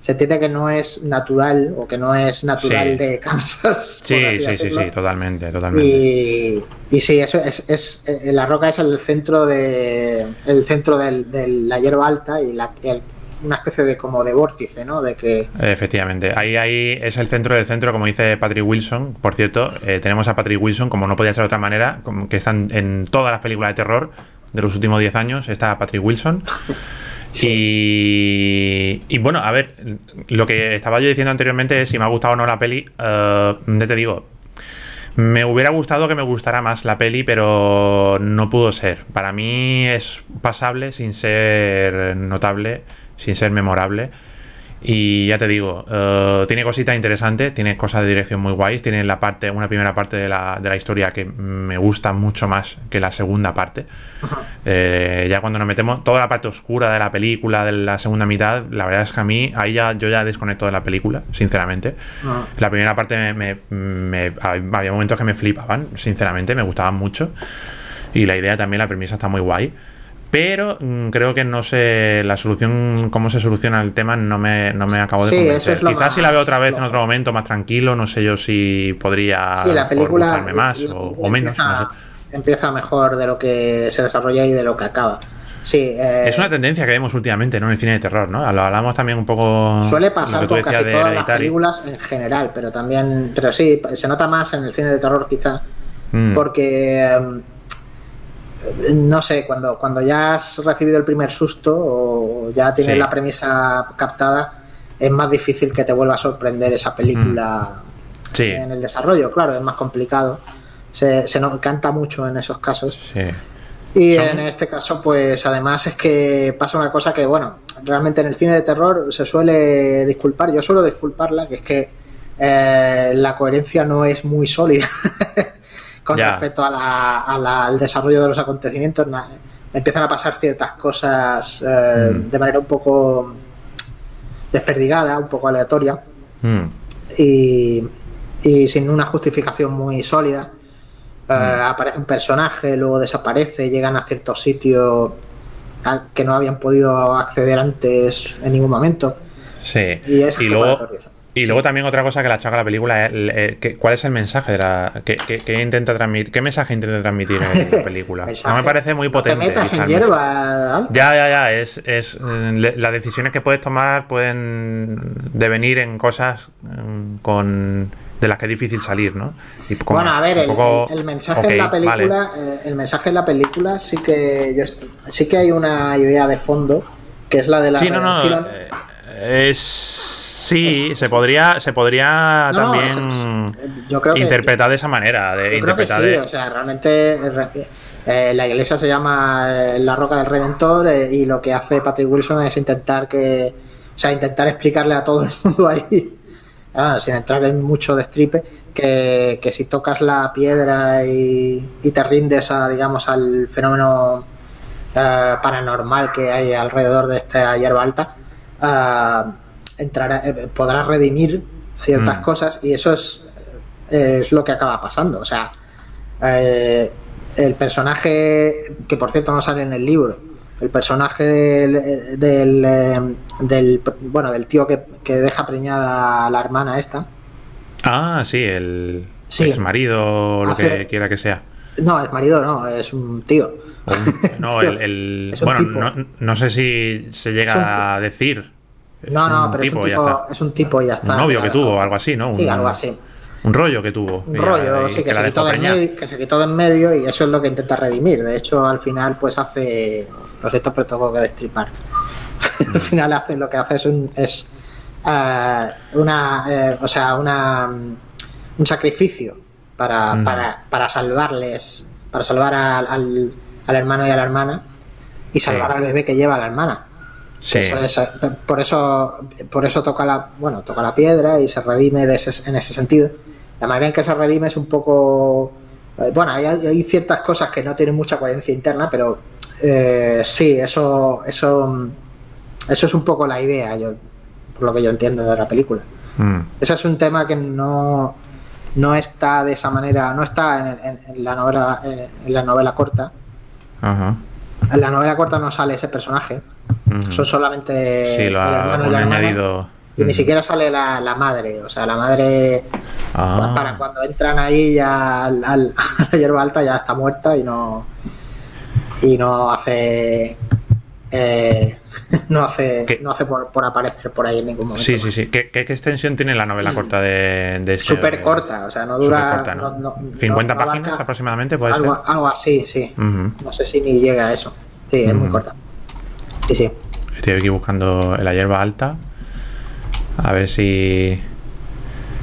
se entiende que no es natural o que no es natural Sí. de Kansas. Sí, sí, sí, sí, totalmente, totalmente. Y, y sí, eso es, es eh, la roca es el centro de el centro del- de la hierba alta y la, el- una especie de como de vórtice, ¿no? De que Efectivamente, ahí, ahí es el centro del centro, como dice Patrick Wilson. Por cierto, eh, tenemos a Patrick Wilson, como no podía ser de otra manera, como que están en todas las películas de terror de los últimos 10 años, está Patrick Wilson. Y, y bueno, a ver, lo que estaba yo diciendo anteriormente es si me ha gustado o no la peli. eh, ya te digo, me hubiera gustado que me gustara más la peli, pero no pudo ser. Para mí es pasable sin ser notable, sin ser memorable. Y ya te digo, eh, tiene cositas interesantes, tiene cosas de dirección muy guays, tiene la parte, una primera parte de la, de la historia que me gusta mucho más que la segunda parte. Eh, ya cuando nos metemos, toda la parte oscura de la película, de la segunda mitad, la verdad es que a mí, ahí ya, yo ya desconecto de la película, sinceramente. La primera parte me, me- me- había momentos que me flipaban, sinceramente, me gustaban mucho. Y la idea también, la premisa está muy guay. Pero mm, creo que no sé, la solución, cómo se soluciona el tema, no me, no me acabo de Sí, convencer. es Quizás si la veo otra vez en otro momento más tranquilo, no sé yo si podría sí, la película gustarme más o, o menos. empieza, no sé. empieza mejor de lo que se desarrolla y de lo que acaba. Sí, eh, Es una tendencia que vemos últimamente, ¿no? En el cine de terror, ¿no? Lo hablamos también un poco. Suele pasar con casi de todas las películas en general, pero también, pero sí, se nota más en el cine de terror quizá, Mm. porque em, no sé, cuando, cuando ya has recibido el primer susto o ya tienes Sí. la premisa captada, es más difícil que te vuelva a sorprender esa película Mm. Sí, en el desarrollo, claro, es más complicado. Se, se nos canta mucho en esos casos. sí. Y Son- en este caso, pues además es que pasa una cosa que, bueno, realmente en el cine de terror se suele disculpar, yo suelo disculparla, que es que eh, la coherencia no es muy sólida con Ya. respecto a la- a la- al desarrollo de los acontecimientos. Na- empiezan a pasar ciertas cosas eh, Mm. de manera un poco desperdigada, un poco aleatoria Mm. y, y sin una justificación muy sólida. Eh, Mm. Aparece un personaje, luego desaparece, llegan a ciertos sitios al que no habían podido acceder antes en ningún momento. Sí. Y es y luego. Y luego también otra cosa que la chaca la película es el- el- que- cuál es el mensaje de la que, que- que intenta transmitir qué mensaje intenta transmitir en la película. No me parece muy No potente. te metas en hierba. Ya, ya, ya. Es, es, eh, le- las decisiones que puedes tomar pueden devenir en cosas mm, con de las que es difícil salir, ¿no? Y como Bueno, a ver, el, poco, el- el mensaje en la película, eh, el mensaje en la película sí que yo, sí que hay una idea de fondo que es la de la Sí, no, no. eh, Es, sí, se podría, se podría No, también es- yo creo que- interpretar de esa manera. De Yo creo que interpretar sí, de- o sea, realmente eh, eh, la iglesia se llama eh, la Roca del Redentor eh, y lo que hace Patrick Wilson es intentar que, o sea, intentar explicarle a todo el mundo ahí ah, sin entrar en mucho destripe, que, que si tocas la piedra y, y te rindes a, digamos, al fenómeno eh, paranormal que hay alrededor de esta hierba alta, eh, entrará, eh, podrás redimir ciertas Mm. cosas y eso es, es lo que acaba pasando. O sea, eh, el personaje, que por cierto no sale en el libro, el personaje del, del, eh, del- bueno, del tío que, que deja preñada a la hermana esta, Ah, sí, el Sí. ex marido o lo Hace- que quiera que sea. no, es marido, no, es un tío. Un- no, el, el- bueno, no, no sé si se llega a decir. No, no, pero tipo, es, un tipo, es un tipo y ya está. Un novio que tuvo, algo así, ¿no? Sí, Un- algo así. Un rollo que tuvo. Un rollo, sí, que, se quitó de en preñada. medio, que se quitó de en medio y eso es lo que intenta redimir. De hecho, al final, pues hace. Lo siento, pero tengo que destripar. al final hace lo que hace es un. Es, eh, una. eh, o sea, una. Un sacrificio para, Mm. para, para salvarles. Para salvar al, al, al hermano y a la hermana. Y salvar Sí. al bebé que lleva la hermana. Sí. Eso es, eh, por eso por eso toca la bueno toca la piedra y se redime de ese- en ese sentido la manera en que se redime es un poco eh, bueno hay, hay ciertas cosas que no tienen mucha coherencia interna pero eh, sí eso eso eso es un poco la idea yo por lo que yo entiendo de la película Mm. eso es un tema que no no está de esa manera no está en, en- en la novela en la novela corta Ajá. en la novela corta no sale ese personaje Son solamente Sí, lo el ha hermano y la hermana. añadido. Y ni siquiera sale la, la madre, o sea, la madre Ah. para cuando entran ahí ya al, al- a la hierba alta ya está muerta y no y no hace eh, no hace ¿Qué? no hace por, por aparecer por ahí en ningún momento. Sí, sí, sí. ¿Qué, qué, qué extensión tiene la novela corta de, de este? Súper corta, o sea, no dura Supercorta, ¿no? no- no- 50 no- no páginas aproximadamente, puede algo, ser. algo así, sí. No sé si ni llega a eso. Sí, es muy corta. Sí, sí. Estoy aquí buscando la hierba alta. A ver si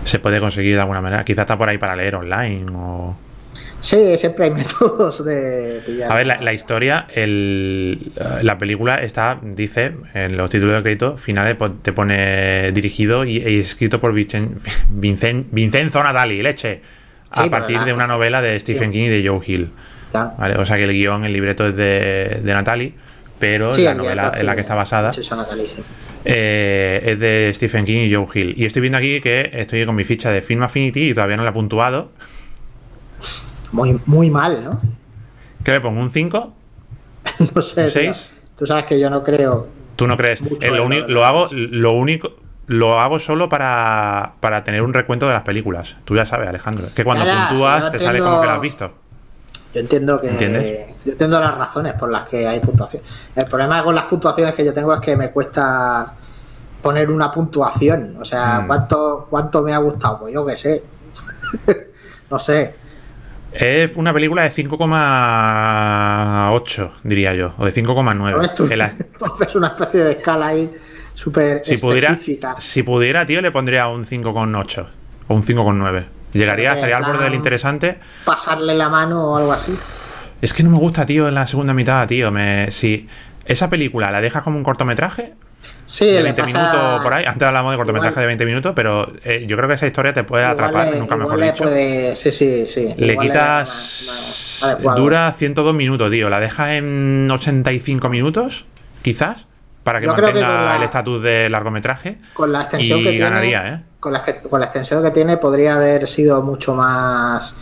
se puede conseguir de alguna manera. Quizá está por ahí para leer online o... Sí, siempre hay métodos de pillar. A ver, la, la historia, el, la película está, dice, en los títulos de crédito finales po- te pone dirigido y, y escrito por Vicen- Vincen- Vincenzo Natali, leche, a Sí, partir la- de una novela de Stephen King y de Joe Hill. Claro. ¿vale? O sea que el guion, el libreto es de, de Natali, pero Sí, la el novela en la que está basada eh, es de Stephen King y Joe Hill. Y estoy viendo aquí que estoy con mi ficha de Film Affinity y todavía no la he puntuado. Muy, muy mal, ¿no? ¿Qué le pongo? ¿Un 5? no sé. ¿Un tío. seis? Tú sabes que yo no creo. ¿Tú no crees? Eh, lo, hago, lo único. Lo hago solo para, para tener un recuento de las películas. Tú ya sabes, Alejandro. Que cuando Ya, ya, puntúas te sale como que lo has visto. Yo entiendo que. ¿Entiendes? Yo entiendo las razones por las que hay puntuación. El problema con las puntuaciones que yo tengo es que me cuesta poner una puntuación. O sea, Mm. ¿cuánto, cuánto me ha gustado? Pues yo qué sé. no sé. Es una película de 5,8, diría yo. O de 5,9. Es tu- En la- Es una especie de escala ahí súper Si pudiera, específica. si pudiera, tío, le pondría un 5,8 o un 5,9. Llegaría, estaría al borde del interesante. Pasarle la mano o algo así. Es que no me gusta, tío, en la segunda mitad, tío. Me, si esa película la dejas como un cortometraje Sí, de le 20 pasa- minutos por ahí, antes hablamos de cortometraje igual- de 20 minutos, pero eh, yo creo que esa historia te puede atrapar, nunca igual mejor le dicho. puede- Sí, sí, sí. Le quitas. más- más adecuado. dura 102 minutos, tío. La dejas en 85 minutos, quizás, para que Yo creo que mantenga la- el estatus de largometraje. con la extensión y que tiene, ganaría, ¿eh? Con la, que- con la extensión que tiene podría haber sido mucho más.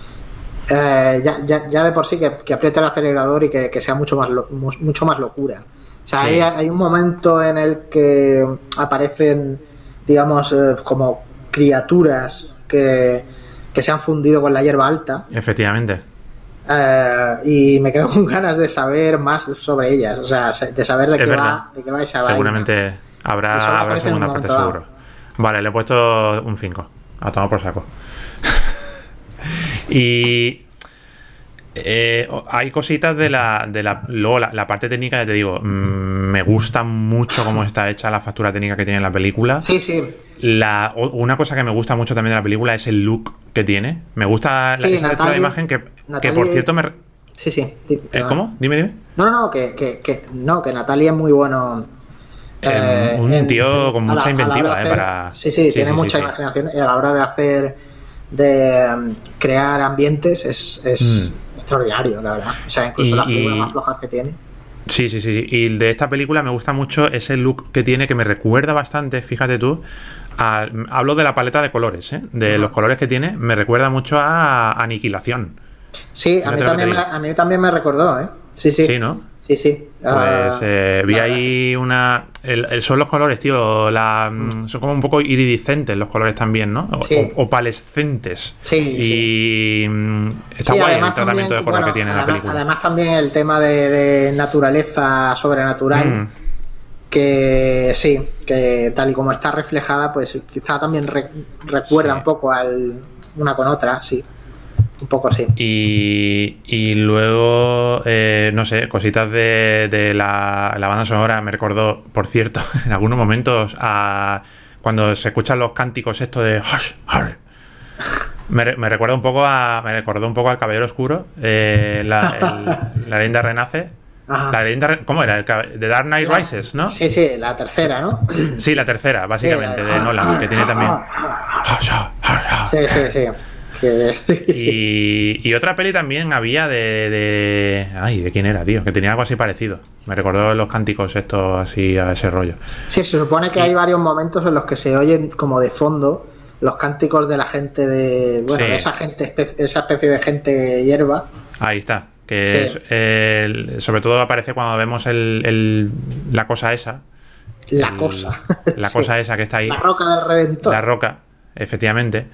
eh, ya, ya, ya de por sí que, que apriete el acelerador y que, que sea mucho más lo- mu- mucho más locura. O sea, Sí. hay, hay un momento en el que aparecen, digamos, eh, como criaturas que, que se han fundido con la hierba alta. Efectivamente. eh, y me quedo con ganas de saber más sobre ellas. O sea, se- de saber de, Es qué verdad. va, de qué va esa. Seguramente habrá, habrá segunda parte seguro. Vale, le he puesto un 5. A tomar por saco. y eh, hay cositas de la, de la. Luego, la, la parte técnica, ya te digo, mm, me gusta mucho cómo está hecha la factura técnica que tiene la película. Sí, sí. La, una cosa que me gusta mucho también de la película es el look que tiene. Me gusta la, esa de imagen que, que por cierto, me. Sí, sí. ¿Eh, ¿Cómo? Dime, dime. No, no, no, que, que, que- no, que Natalia es muy bueno. Eh, un en- tío con mucha la inventiva, ¿eh? Para... Sí, sí, tiene mucha sí. imaginación y a la hora de hacer, de um, crear ambientes es, es Mm. extraordinario, la verdad. O sea, incluso Y- las películas y- más flojas que tiene. Sí, sí, sí. Y de esta película me gusta mucho ese look que tiene, que me recuerda bastante, fíjate tú. a- hablo de la paleta de colores, ¿eh? De los colores que tiene, me recuerda mucho a Aniquilación. Sí, a mí, también me, a mí también me recordó, ¿eh? Sí, sí. Sí, ¿no? Sí, sí. Pues Ah, eh, vi ahí una. el- el- son los colores, tío. La, mm, son como un poco iridiscentes los colores también, ¿no? O, Sí. opalescentes. Sí, Y mm, está Sí, guay el tratamiento también, de color bueno, que tiene en la película. además también el tema de, de naturaleza sobrenatural, Mm. que sí, que tal y como está reflejada, pues quizá también re- recuerda un poco al una con otra, sí. Un poco sí. Y, y luego, eh, no sé, cositas de, de la, la banda sonora me recordó, por cierto, en algunos momentos a cuando se escuchan los cánticos estos de "Hush, hush". Me, me recuerda un poco a. Me recordó un poco al Caballero Oscuro. eh, la, el- la leyenda renace. Ajá. La leyenda ¿Cómo era? The Dark Knight La- Rises, ¿no? Sí, sí, la tercera, ¿no? Sí, la tercera, básicamente, Sí, de la- Nolan, que tiene también. Sí, sí, sí. Y, y otra peli también había de, de- Ay, ¿de quién era, tío? Que tenía algo así parecido. Me recordó los cánticos estos así a ese rollo. Sí, se supone que hay varios momentos en los que se oyen como de fondo los cánticos de la gente de. Bueno, Sí. de esa gente, espe- esa especie de gente hierba. Ahí está. Que Sí. es, sobre todo aparece cuando vemos el, el- la cosa esa. La el- cosa. La Sí. cosa esa que está ahí. La roca del redentor. La roca, efectivamente.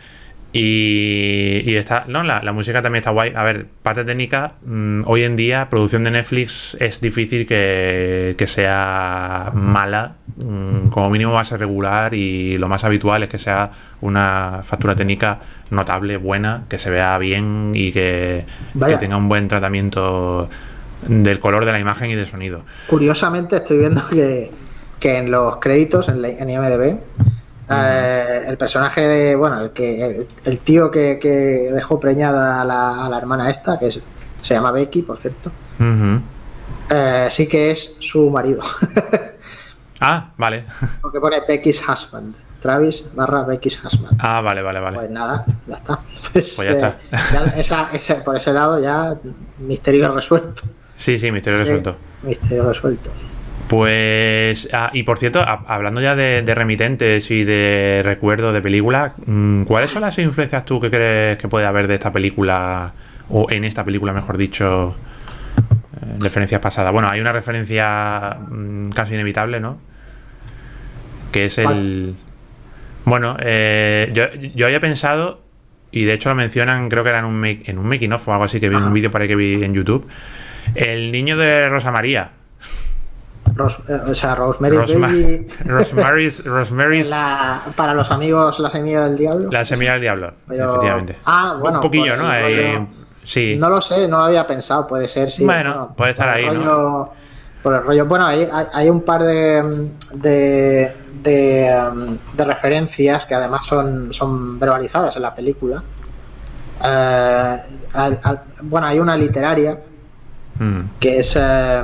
Y, y está, no, la, la música también está guay. A ver, parte técnica, mm, hoy en día, producción de Netflix es difícil que, que sea mala. Mm, como mínimo va a ser regular y lo más habitual es que sea una factura técnica notable, buena, que se vea bien y que tenga un buen tratamiento del color de la imagen y del sonido. Curiosamente estoy viendo que, que en los créditos, en, la- en IMDB, eh, el personaje de, bueno, el que el, el tío que, que dejó preñada a la, a la hermana esta, que es- se llama Becky, por cierto, eh, sí que es su marido. Ah, vale. Porque pone Becky's husband. Travis barra Becky's husband. Ah, vale, vale, vale. Pues nada, ya está. Pues, Pues ya está. ya esa- ese- por ese lado ya misterio resuelto. Sí, sí, misterio resuelto. Misterio resuelto. Pues, ah, y por cierto, a- hablando ya de, de remitentes y de recuerdos de películas, mm, ¿cuáles son las influencias tú que crees que puede haber de esta película, o en esta película, mejor dicho, eh, referencias pasadas? Bueno, hay una referencia mm, casi inevitable, ¿no? Que es el... Bueno, eh, yo, yo había pensado, y de hecho lo mencionan, creo que era en un, make- en un making of o algo así, que vi en un Ajá. vídeo para que vi en YouTube, el niño de Rosa María. Ros- eh, o sea, Rosemary Rosma- Baby, Rosemary's, Rosemary's la- para los amigos, la semilla del diablo. La semilla del diablo, Pero- efectivamente. Ah, bueno, Un poquillo, por ¿no? rollo- sí. No lo sé, no lo había pensado, puede ser, sí. Bueno, puede estar ahí, ¿no? Por el rollo, bueno, hay, hay, hay un par de, de, de, um, de referencias que además son, son verbalizadas en la película. Eh, al- al- bueno, hay una literaria Mm. que es eh,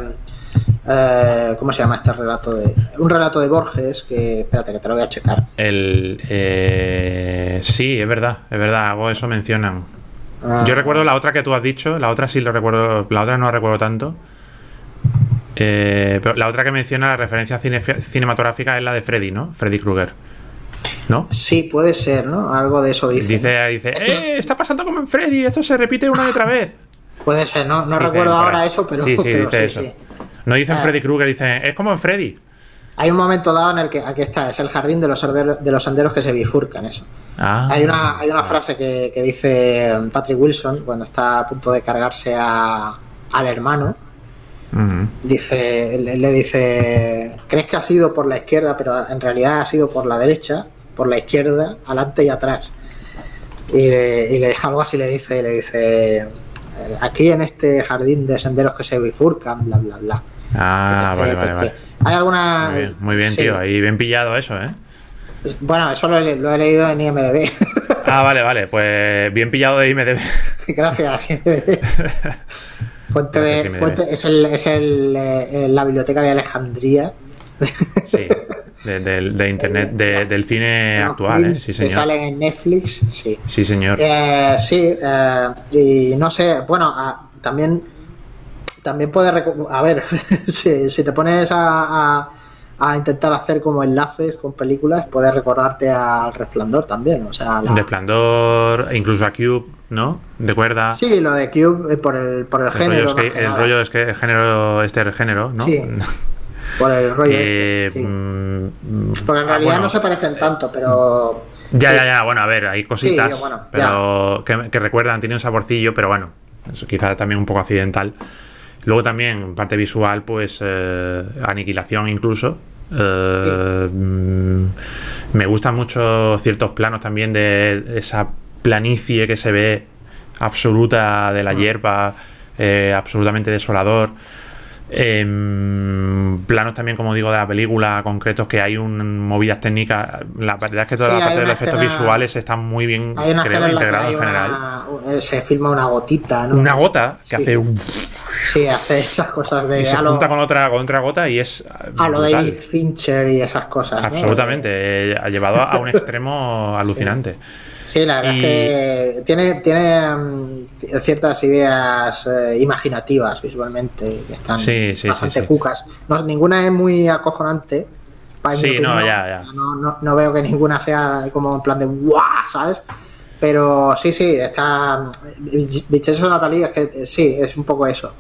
eh, ¿cómo se llama este relato de un relato de Borges que espérate que te lo voy a checar El, eh, sí, es verdad, es verdad, algo eso mencionan. Ah, Yo recuerdo la otra que tú has dicho, la otra sí lo recuerdo, la otra no la recuerdo tanto. Eh, pero la otra que menciona la referencia cine- cinematográfica es la de Freddy, ¿no? Freddy Krueger. ¿No? sí puede ser no algo de eso dice Dice, dice, ¡eh! Está pasando como en Freddy, esto se repite una y otra vez. puede ser no no recuerdo ahora eso pero Sí, sí, pero dice eso. sí. No dicen Ah. Freddy Krueger, dicen, es como en Freddy. hay un momento dado en el que aquí está es el jardín de los senderos, de los senderos que se bifurcan eso Ah. hay una hay una frase que, que dice Patrick Wilson cuando está a punto de cargarse a, al hermano dice le, le dice crees que ha sido por la izquierda pero en realidad ha sido por la derecha por la izquierda adelante y atrás y le, y le algo así le dice le dice aquí en este jardín de senderos que se bifurcan bla bla bla Ah, vale, vale, vale. hay alguna Muy bien, muy bien, sí. tío. Ahí bien pillado eso, ¿eh? bueno eso lo, he- lo he leído en IMDb Ah, vale, vale. Pues bien pillado de IMDb. gracias IMDb. Fuente Gracias, de, IMDb. fuente- es el, es el, eh, la biblioteca de Alejandría Sí, de, de- de internet, de- del cine actual, ¿eh? Sí, que señor. salen en Netflix, sí. Sí, señor. Eh, sí, eh, y no sé, bueno, ah, también también puedes a ver, si, si te pones a, a- a intentar hacer como enlaces con películas, puedes recordarte al Resplandor también, o sea, la- Resplandor, incluso a Cube, ¿no? Recuerda. sí, lo de Cube eh, por el, por el El género, rollo, es que, más que el rollo es que el género, este el género, ¿no? Sí, por el rollo Eh, este, sí. mm, Porque en ah, realidad bueno, no se parecen tanto, pero Ya, sí. ya, ya, bueno, a ver, hay cositas, Sí, bueno, pero que, que recuerdan, tiene un saborcillo, pero bueno, eso quizás también un poco accidental. Luego también, parte visual, pues eh, aniquilación incluso. Eh, mm, Me gustan mucho ciertos planos también de esa planicie que se ve absoluta de la hierba, eh, absolutamente desolador. Em, planos también, como digo, de la película, concretos que hay un, movidas técnicas. La verdad es que toda Sí, la parte de los efectos visuales están muy bien creo, integrados en general. una- eh, se filma una gotita, ¿no? Una gota que Sí. hace un- Sí, hace esas cosas de y se lo- junta con otra, con otra gota y es a lo. David Fincher y esas cosas. ¿no? Absolutamente, eh, ha llevado a un extremo alucinante. Sí, la verdad Y- es que tiene, tiene mm, ciertas ideas eh, imaginativas visualmente que están Sí, sí, sí, bastante sí. cucas. No, ninguna es muy acojonante. en Sí, no, ya, ya. No, no- no veo que ninguna sea como en plan de ¡guau! ¿sabes? Pero sí, sí, está. Bicheso Natalie es que eh, sí, es un poco eso.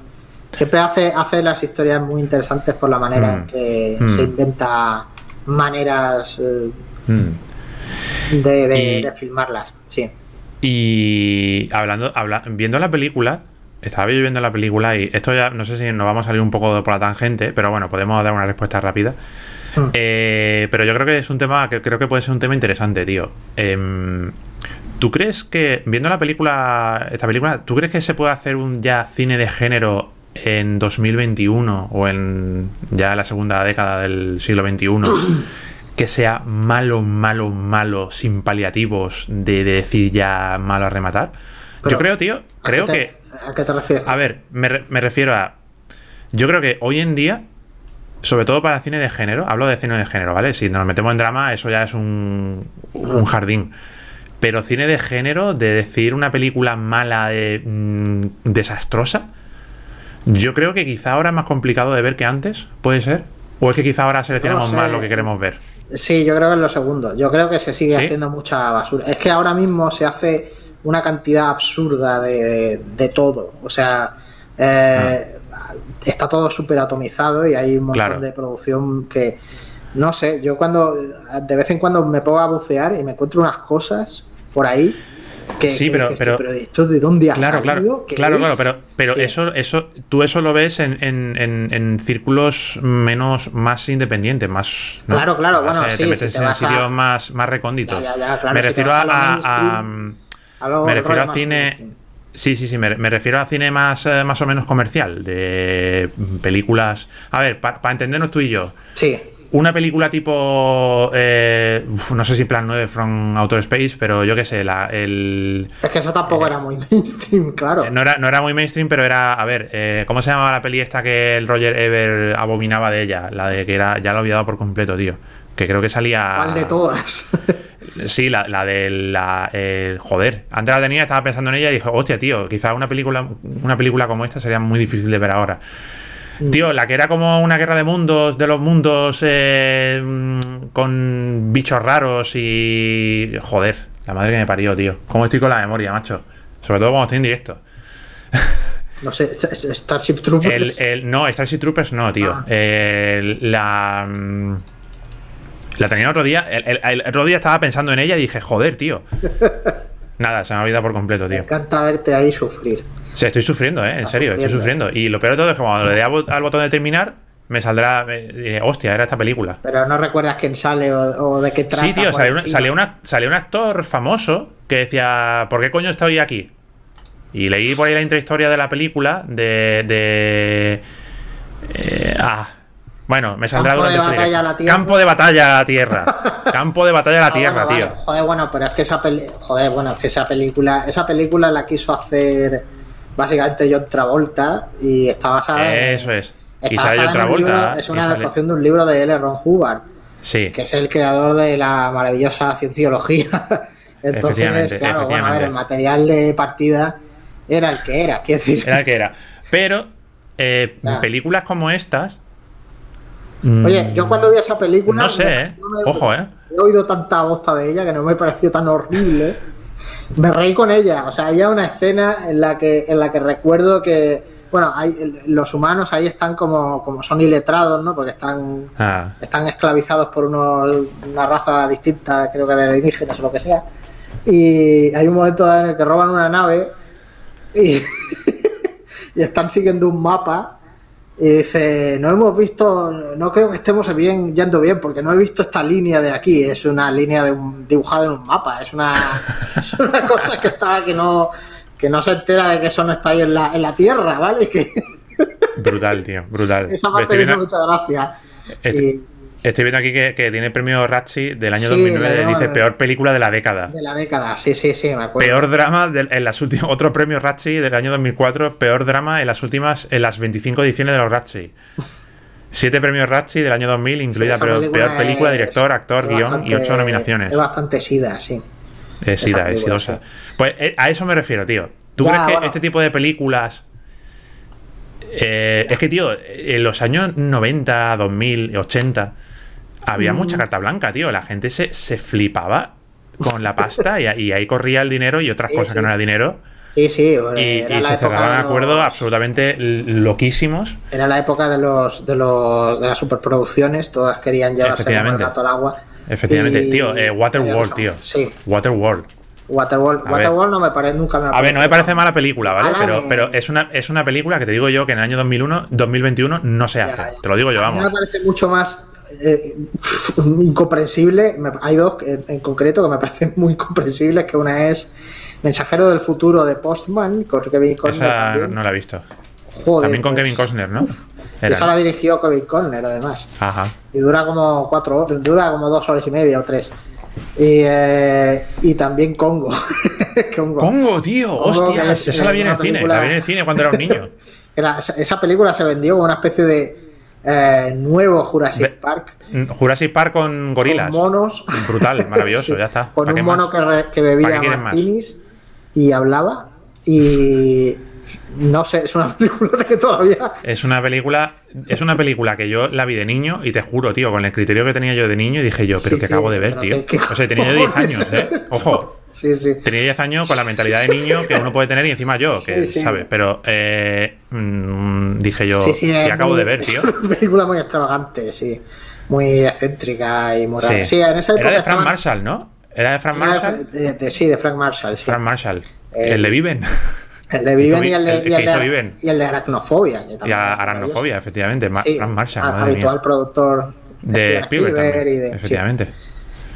Siempre hace, hace las historias muy interesantes por la manera en Mm. que Mm. se inventa maneras eh, Mm. De, de- Y- de filmarlas. Sí. Y hablando, habla- viendo la película, estaba yo viendo la película y esto ya no sé si nos vamos a salir un poco por la tangente, pero bueno, podemos dar una respuesta rápida. Mm. Eh, pero yo creo que es un tema que creo que puede ser un tema interesante, tío. Em, ¿Tú crees que, viendo la película, esta película, ¿tú crees que se puede hacer un ya cine de género en 2021 o en ya la segunda década del siglo XXI que sea malo, malo, malo, sin paliativos de, de decir ya malo a rematar? Pero, yo creo, tío, ¿A creo te- que ¿A qué te refieres? a ver, me, me refiero a. Yo creo que hoy en día, sobre todo para cine de género, hablo de cine de género, ¿vale? Si nos metemos en drama, eso ya es un, un jardín. Pero cine de género, de decir una película mala, de, mm, desastrosa, yo creo que quizá ahora es más complicado de ver que antes, ¿puede ser? ¿O es que quizá ahora seleccionamos sé. más lo que queremos ver? Sí, yo creo que es lo segundo. Yo creo que se sigue ¿Sí? haciendo mucha basura. Es que ahora mismo se hace una cantidad absurda de, de todo. O sea, eh, está todo súper atomizado y hay un montón Claro. de producción que. No sé, yo cuando. De vez en cuando me pongo a bucear y me encuentro unas cosas por ahí. Que, Sí, que pero- pero- pero ¿esto de dónde ha Claro, claro, salido? ¿Qué claro, es?". claro, pero, pero Sí. eso, eso, tú eso lo ves en, en, en, en círculos menos, más independientes, más. ¿no? Claro, claro, bueno, eh, sí, Te metes si te en a- sitios más, más recónditos. Ya, ya, ya, claro, me si refiero a. me refiero a cine. Sí, sí, sí, me, me refiero a cine más, eh, más o menos comercial, de películas. A ver, para entendernos tú y yo, Sí, una película tipo. eh, uf, no sé si Plan 9 from Outer Space, pero yo qué sé, la, el. es que eso tampoco era muy mainstream, claro. Eh, No era, no era muy mainstream, pero era. A ver, eh, ¿cómo se llamaba la peli esta que el Roger Ever abominaba de ella? La de que era. Ya lo he olvidado por completo, tío. Que creo que salía. ¿Cuál de todas? Sí, la, la de la. eh, joder. Antes la tenía, estaba pensando en ella y dije, hostia, tío, quizá una película, una película como esta sería muy difícil de ver ahora. Tío, la que era como una guerra de mundos, de los mundos eh, mm, con bichos raros y. Joder, la madre que me parió, tío. ¿Cómo estoy con la memoria, macho? Sobre todo cuando estoy en directo. No sé, Starship Troopers. El, el- no, Starship Troopers no, tío. Ah. El- la. mm, La tenía el otro día. El, otro día estaba pensando en ella y dije, joder, tío. Nada, se me ha olvidado por completo, Me tío. encanta verte ahí sufrir. O sea, estoy sufriendo, ¿eh? En serio, estoy sufriendo. Y lo peor de todo es que cuando le dé al bot- al botón de terminar, me saldrá. me- diré, hostia, era esta película. Pero no recuerdas quién sale o, o de qué trata. Sí, tío, salió, una- salió, una- salió un actor famoso que decía, ¿por qué coño estoy aquí? Y leí por ahí la intrahistoria de la película de... de eh, ah, bueno, me saldrá Campo de durante batalla a la tierra. Campo de batalla a la tierra. Campo de batalla a la Ah, tierra, bueno, tío. vale. Joder, bueno, pero es que esa peli... Joder, bueno, es que esa película, esa película la quiso hacer básicamente John Travolta y está basada en- Eso es. Está Y sale un libro- es una sale- adaptación de un libro de L. Ron Hubbard, Sí, que es el creador de la maravillosa cienciología. Entonces, claro, bueno, a ver, el material de partida era el que era, quiero decir. era el que era. Pero eh, películas como estas. Oye, yo cuando vi esa película. No sé, ¿eh? no me- Ojo, ¿eh? He oído tanta bosta de ella que no me pareció tan horrible. Me reí con ella. O sea, había una escena en la que, en la que recuerdo que. Bueno, hay, los humanos ahí están como, como son iletrados, ¿no? Porque están, Ah, están esclavizados por unos- una raza distinta, creo que de alienígenas o lo que sea. Y hay un momento en el que roban una nave y, y están siguiendo un mapa. Y dice, no hemos visto, no creo que estemos bien yendo bien, porque no he visto esta línea de aquí. Es una línea de un, dibujada en un mapa. Es una, es una cosa que está, que no, que no se entera de que eso no está ahí en la, en la tierra, ¿vale? Que brutal, tío, brutal. esa parte me viendo, mucha gracia. Este- Y- estoy viendo aquí que, que tiene el premio Ratchi del año Sí, 2009. le Dice peor película de la década. de la década, sí, sí, sí, me acuerdo. Peor drama en las últimas. Otro premio Ratchi del año 2004. Peor drama en las últimas. En las 25 ediciones de los Ratchi. Siete premios Ratchi del año 2000, incluida peor, peor película, es- director, actor, guion y ocho nominaciones. Es bastante sida, sí. Es sida, es sidosa. Pues eh, a eso me refiero, tío. ¿Tú Ya, crees que bueno. este tipo de películas. Eh, es que, tío, en los años 90, 2000, 80, había mucha Mm. carta blanca, tío. La gente se, se flipaba con la pasta y, y ahí corría el dinero y otras Sí, cosas que no era dinero. Sí, sí, Y, se cerraban los- acuerdos absolutamente loquísimos. Era la época de los de los de las superproducciones, todas querían llevarse el gato al agua. Efectivamente, Y- tío, eh, Waterworld, tío. Sí, Waterworld. Waterworld, Waterworld no me parece nunca me ha A ver, no me parece mala película, ¿vale? Pero, pero es una, es una película que te digo yo que en el año 2001, 2021 no se hace. ya. Te lo digo yo, A mí vamos. me parece mucho más eh, incomprensible. Hay dos en concreto que me parecen muy incomprensibles, que una es Mensajero del futuro de Postman, con Kevin Costner. Esa también. no la he visto. Joder, También con pues, Kevin Costner, ¿no? Era. Esa la dirigió Kevin Costner, además. Ajá. Y dura como cuatro horas, dura como dos horas y media o tres. Y, eh, y también Congo. Congo. Congo, tío, Congo, hostia. que es, Esa la vi en el cine. La vi en el cine cuando era un niño. Era- esa, película se vendió como una especie de eh, nuevo Jurassic Park. Mm, Jurassic Park con gorilas. Con monos. Brutal, maravilloso, Sí, ya está. Con ¿Para qué un mono que, que ¿Para bebía martinis y hablaba. Y no sé, es una película de que todavía. Es una película, es una película que yo la vi de niño y te juro, tío, con el criterio que tenía yo de niño, dije yo, pero Sí, que sí, acabo de ver, tío. ¿qué- qué O sea, tenía yo 10 años, ¿eh? Ojo. Sí, sí. Tenía 10 años con la mentalidad de niño que uno puede tener y encima yo, que Sí. ¿sabes? Pero eh, mm, dije yo, que acabo muy- de ver, tío. Es una película muy extravagante, sí. Muy excéntrica y rara. Sí, en esa época. Era de Frank estaban- Marshall, ¿no? Era de Frank de- Marshall. de- de- sí, de Frank Marshall. Sí. Frank Marshall. Eh, el de Viven. El de Viven y el de, el y el de- y el de Aracnofobia. que Y a Aracnofobia, efectivamente. Ma- Sí, Frank Marshall, a- madre habitual mía. productor De Steven Spielberg también. y de- sí. efectivamente.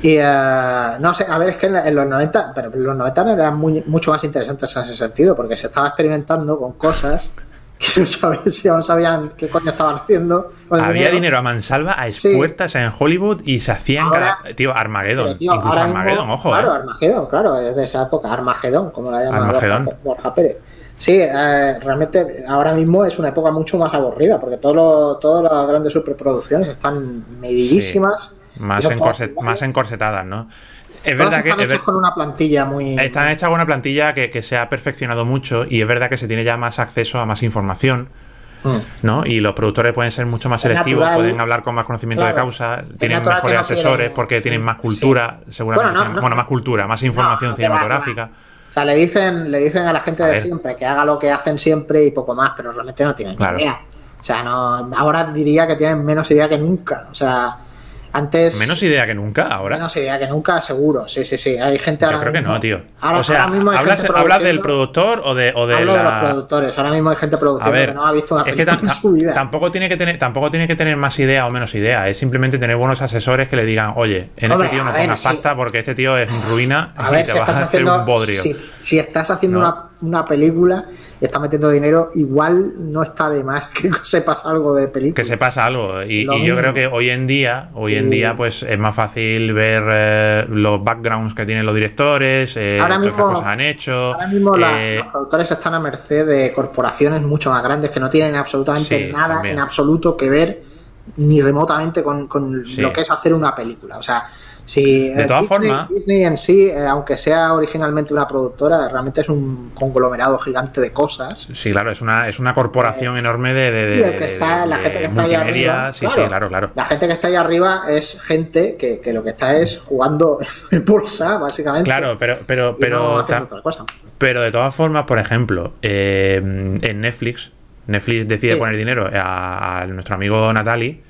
Y eh, no sé, a ver, es que en, en los 90, pero los 90 eran muy- mucho más interesantes en ese sentido, porque se estaba experimentando con cosas que no sabían, si no sabían qué coño estaban haciendo. Había dinero a mansalva, a Sí. expuertas en Hollywood y se hacían Ahora- cada. Tío, Armageddon. Tío, incluso mismo- Armageddon, ojo, Claro, eh. Armagedón, claro, es de esa época. Armagedón, como la llama Armagedón. Borja, Borja Pérez. Sí, eh, realmente ahora mismo es una época mucho más aburrida, porque todo lo- todas las grandes superproducciones están medidísimas. No encorset- más encorsetadas, ¿no? Es Todas verdad que. están es hechas ver- con una plantilla muy. Están hechas con una plantilla que, que se ha perfeccionado mucho y es verdad que se tiene ya más acceso a más información, Mm. ¿no? Y los productores pueden ser mucho más Es selectivos, natural. pueden hablar con más conocimiento de Claro. causa, Es tienen que mejores no asesores quieren- porque tienen más Sí. cultura, seguramente. Bueno, no, no. bueno, más cultura, más información cinematográfica. O sea, le dicen, le dicen a la gente A de siempre que haga lo que hacen siempre y poco más, pero realmente no tienen Claro. idea. O sea, no, ahora diría que tienen menos idea que nunca. O sea, antes. Menos idea que nunca ahora. Menos idea que nunca, seguro. Sí, sí, sí. Hay gente Yo ahora creo que no, tío. Ahora, o sea, ahora mismo hay ¿hablas, gente hablas del productor o de, o de Hablo de los productores. Ahora mismo hay gente produciendo ver, que no ha visto una es que película tam- en su vida. tampoco tiene que tener, tampoco tiene que tener más idea o menos idea. Es simplemente tener buenos asesores que le digan, oye, en Hombre, este tío no ver, pongas sí. pasta porque este tío es ruina A y ver, te si vas a hacer haciendo, un bodrio. si, si estás haciendo No. una, una película y estás metiendo dinero, igual no está de más que sepas algo de película. Que sepas algo. Y, yo creo que hoy en día, hoy en día, pues es más fácil ver eh, los backgrounds que tienen los directores, eh, Ahora mismo- cosas han hecho. Ahora mismo eh, los productores están a merced de corporaciones mucho más grandes que no tienen absolutamente Sí, nada también. en absoluto que ver ni remotamente con, con Sí. lo que es hacer una película. O sea, si De eh, todas Disney, formas- Disney en sí, eh, aunque sea originalmente una productora, realmente es un conglomerado gigante de cosas. Sí, claro, es una, es una corporación enorme de, de, de- Y el que está, la gente que está ahí arriba. sí, sí, claro, claro. La gente que está ahí arriba es gente que, que lo que está es jugando en bolsa, básicamente. Claro, pero, pero, no pero, ta- otra cosa. pero de todas formas, por ejemplo, eh, en Netflix, Netflix decide Sí. poner dinero a, a nuestro amigo Natali.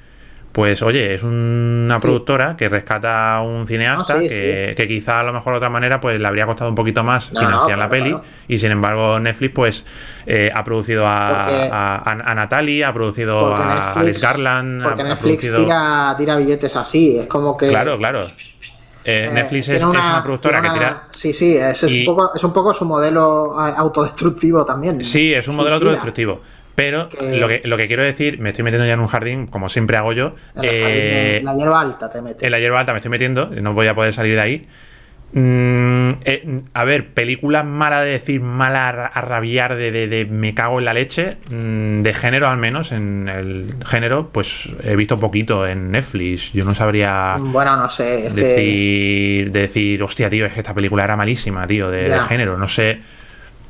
Pues oye, es una productora que rescata a un cineasta Ah, sí, que, que quizá a lo mejor de otra manera pues le habría costado un poquito más No, financiar no, la peli claro. y sin embargo Netflix pues eh, ha producido a, a, a- a Natalie, ha producido a Netflix, Alex Garland, porque ha, ha Netflix producido... tira, tira billetes así, es como que... Claro, claro. Eh, eh, Netflix es, una productora que tira... Sí, sí, es, es y- un poco, es un poco su modelo eh, autodestructivo también. Sí, es un modelo Suicida. autodestructivo. Pero Que- lo, que, lo que quiero decir, me estoy metiendo ya en un jardín, como siempre hago yo. En jardín de eh, la hierba alta te metes. en la hierba alta me estoy metiendo, no voy a poder salir de ahí. Mm, eh, a ver, películas malas de decir, mala a ra- a rabiar de, de- de me cago en la leche, mm, de género al menos, en el género, pues he visto poquito en Netflix. Yo no sabría Bueno, no sé, es que... decir, decir, hostia, tío, es que esta película era malísima, tío, de, de género. No sé.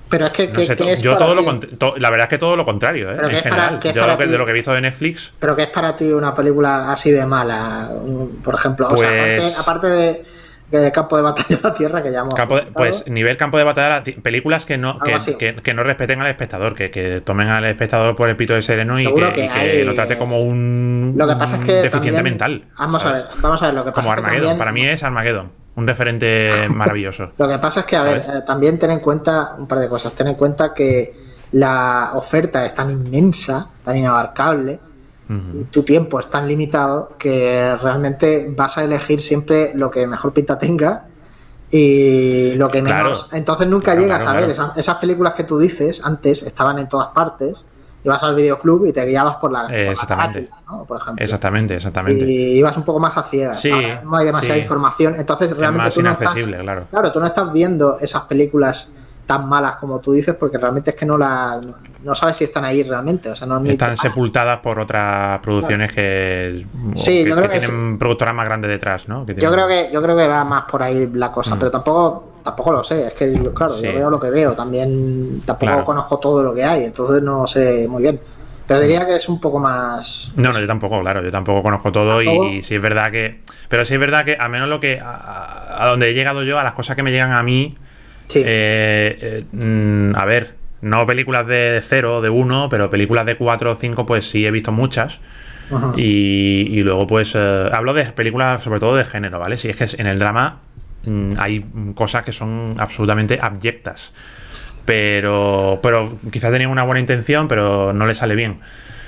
Pero es que, No que- sé, que es yo todo lo ti- to- la verdad es que todo lo contrario, ¿eh? Pero que en para- general. que yo lo que- ti- de lo que he visto de Netflix, Pero que es para ti una película así de mala, por ejemplo. O sea, Pues- aparte, aparte de, de Campo de Batalla de la Tierra, que campo de- comentado, pues nivel campo de batalla, películas que no que, no respeten al espectador, que, que tomen al espectador por el pito de sereno y Seguro que, que y que hay- lo trate como un Lo que pasa es que deficiente mental. Vamos a ver, vamos a ver, lo que pasa Como Armageddon. también- Para mí es Armageddon. Un referente maravilloso. Lo que pasa es que, a ver, ¿Sabes? eh, también ten en cuenta un par de cosas. Ten en cuenta que la oferta es tan inmensa, tan inabarcable, tu tiempo es tan limitado que realmente vas a elegir siempre lo que mejor pinta tenga y lo que menos. Claro. Entonces nunca Claro, llegas claro, a ver esas, esas películas que tú dices antes estaban en todas partes. Ibas al videoclub y te guiabas por la, por la Exactamente. ¿no? Por ejemplo. Exactamente, exactamente. Y ibas un poco más a ciegas. Sí, no hay demasiada sí. información. Entonces Es realmente más tú no estás- claro. Claro, tú no estás viendo esas películas tan malas como tú dices porque realmente es que no la no, no sabes si están ahí realmente. O sea, no, Están sepultadas por otras producciones que, Sí, que, yo que creo que tienen productoras más grandes detrás, ¿no? Que Yo creo que yo creo que va más por ahí la cosa, Mm. pero tampoco tampoco lo sé. Es que claro, Sí. yo veo lo que veo. También tampoco Claro. conozco todo lo que hay, entonces no sé muy bien. Pero diría que es un poco más. No, no, yo tampoco, claro, yo tampoco conozco todo y, sí es verdad que... Pero sí es verdad que a menos lo que... A, a donde he llegado yo, a las cosas que me llegan a mí, Sí. eh, eh, mm, a ver, no películas de cero, de uno, pero películas de cuatro o cinco, pues sí he visto muchas. Y, y luego, pues, eh, hablo de películas sobre todo de género, ¿vale? Si es que en el drama hay cosas que son absolutamente abyectas. Pero, pero quizás tenían una buena intención, pero no le sale bien.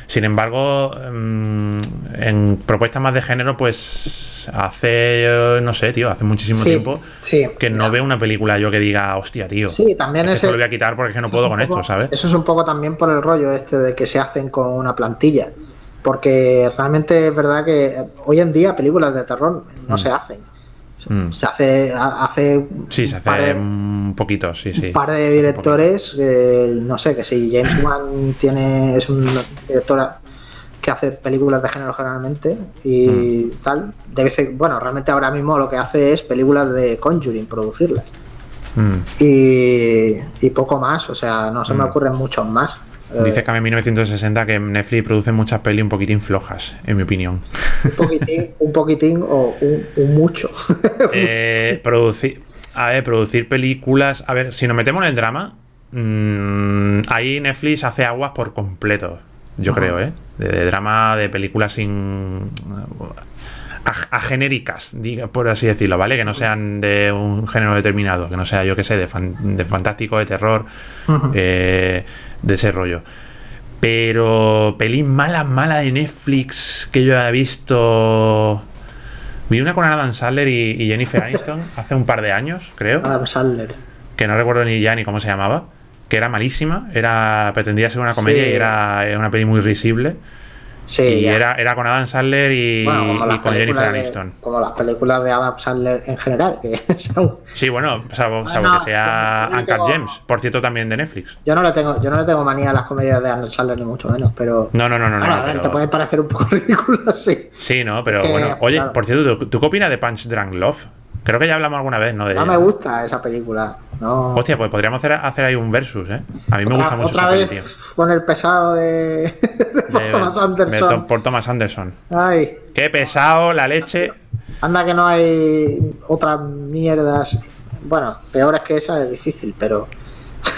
Sin embargo, mm, en propuestas más de género, pues hace, no sé, tío, hace muchísimo Sí, tiempo sí. que no veo una película yo que diga, hostia, tío. Sí, también es esto lo voy a quitar porque es que no puedo con poco- esto, ¿sabes? Eso es un poco también por el rollo este de que se hacen con una plantilla. Porque realmente es verdad que hoy en día películas de terror no se hacen. Mm. Se hace, ha- hace Sí, se un hace de- un poquito, sí, sí. un par de directores, eh, no sé, que si James Wan tiene, es un director que hace películas de género generalmente y Mm. tal, de vez en- bueno, realmente ahora mismo lo que hace es películas de Conjuring, producirlas. poquito. Y, y poco más, o sea, no se me Mm. ocurren muchos más. Dice en 1960 que Netflix produce muchas pelis un poquitín flojas, en mi opinión. un poquitín, un poquitín o un, un mucho. Eh, producir, a ver, producir películas. A ver, si nos metemos en el drama, mm, ahí Netflix hace aguas por completo, yo Ajá. creo, ¿eh? De, de drama, de películas sin. A- agenéricas, diga, por así decirlo, ¿vale? Que no sean de un género determinado, que no sea, yo qué sé, de, fan- de fantástico, de terror, eh, de ese rollo. Pero pelis malas, malas de Netflix que yo he visto. Vi una con Adam Sandler y, y Jennifer Aniston hace un par de años, creo. Adam Sandler. Que no recuerdo ni ya ni cómo se llamaba. que era malísima, era pretendía ser una comedia Sí. y era era una peli muy risible. Sí, y ya. era, era con Adam Sandler y, Bueno, como y las con Jennifer de- Aniston. Como las películas de Adam Sandler en general, que son- Sí, bueno, salvo, salvo no, que sea no Uncut Gems, por cierto, también de Netflix. yo no le tengo, yo no le tengo manía a las comedias de Adam Sandler ni mucho menos, pero No, no, no, no, pero- te pueden parecer un poco ridículas, sí. Sí, no, pero que, bueno. Oye, claro. por cierto, ¿tú, tú qué opinas de Punch Drunk Love? Creo que ya hablamos alguna vez, ¿no? De No ella. me gusta esa película. No. Hostia, pues podríamos hacer, hacer ahí un versus, ¿eh? A mí me gusta mucho otra esa vez tío. con el pesado de, de De- Thomas de Anderson. Tom- por Thomas Anderson. Ay, Qué pesado, la leche. anda que no hay otras mierdas. Bueno, peores que esa es difícil, pero.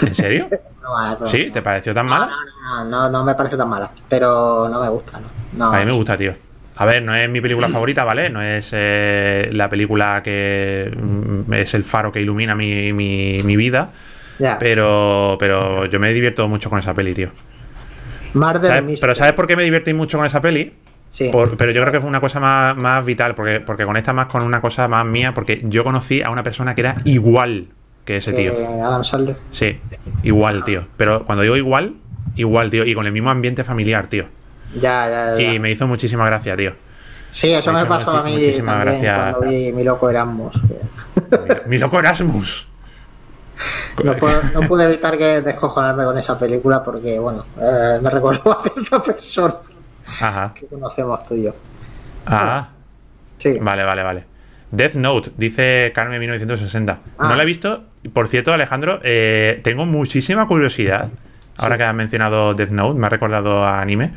¿En serio? No, es- ¿Sí? ¿Te pareció tan mala? no, no, no, no me parece tan mala. Pero no me gusta, ¿no? no A mí me gusta, tío. A ver, no es mi película favorita, ¿vale? No es eh, la película que mm, es el faro que ilumina mi, mi- mi vida. Ya. Pero, pero yo me divierto mucho con esa peli, tío. Murder ¿Sabes? Mystery. Pero ¿sabes por qué me divertí mucho con esa peli? Sí. Por- pero yo creo que fue una cosa más, más vital, porque, porque conecta más con una cosa más mía, porque yo conocí a una persona que era igual que ese tío. que Adam Sandler. Sí, igual, tío. Pero cuando digo igual, igual, tío. Y con el mismo ambiente familiar, tío. Ya, ya, ya. Y me hizo muchísima gracia, tío. Sí, eso me me pasó a mí muchísimas también gracias. cuando vi Mi Loco Erasmus. Mi loco Erasmus. No, puedo- no pude evitar que descojonarme con esa película porque, bueno, eh, me recordó a cierta persona Ajá. que conocemos tú y yo. Ah, Sí. vale, vale, vale. Death Note, dice Carmen 1960. Ah. No la he visto. Por cierto, Alejandro, eh, tengo muchísima curiosidad. Ahora que has mencionado Death Note, me ha recordado a anime.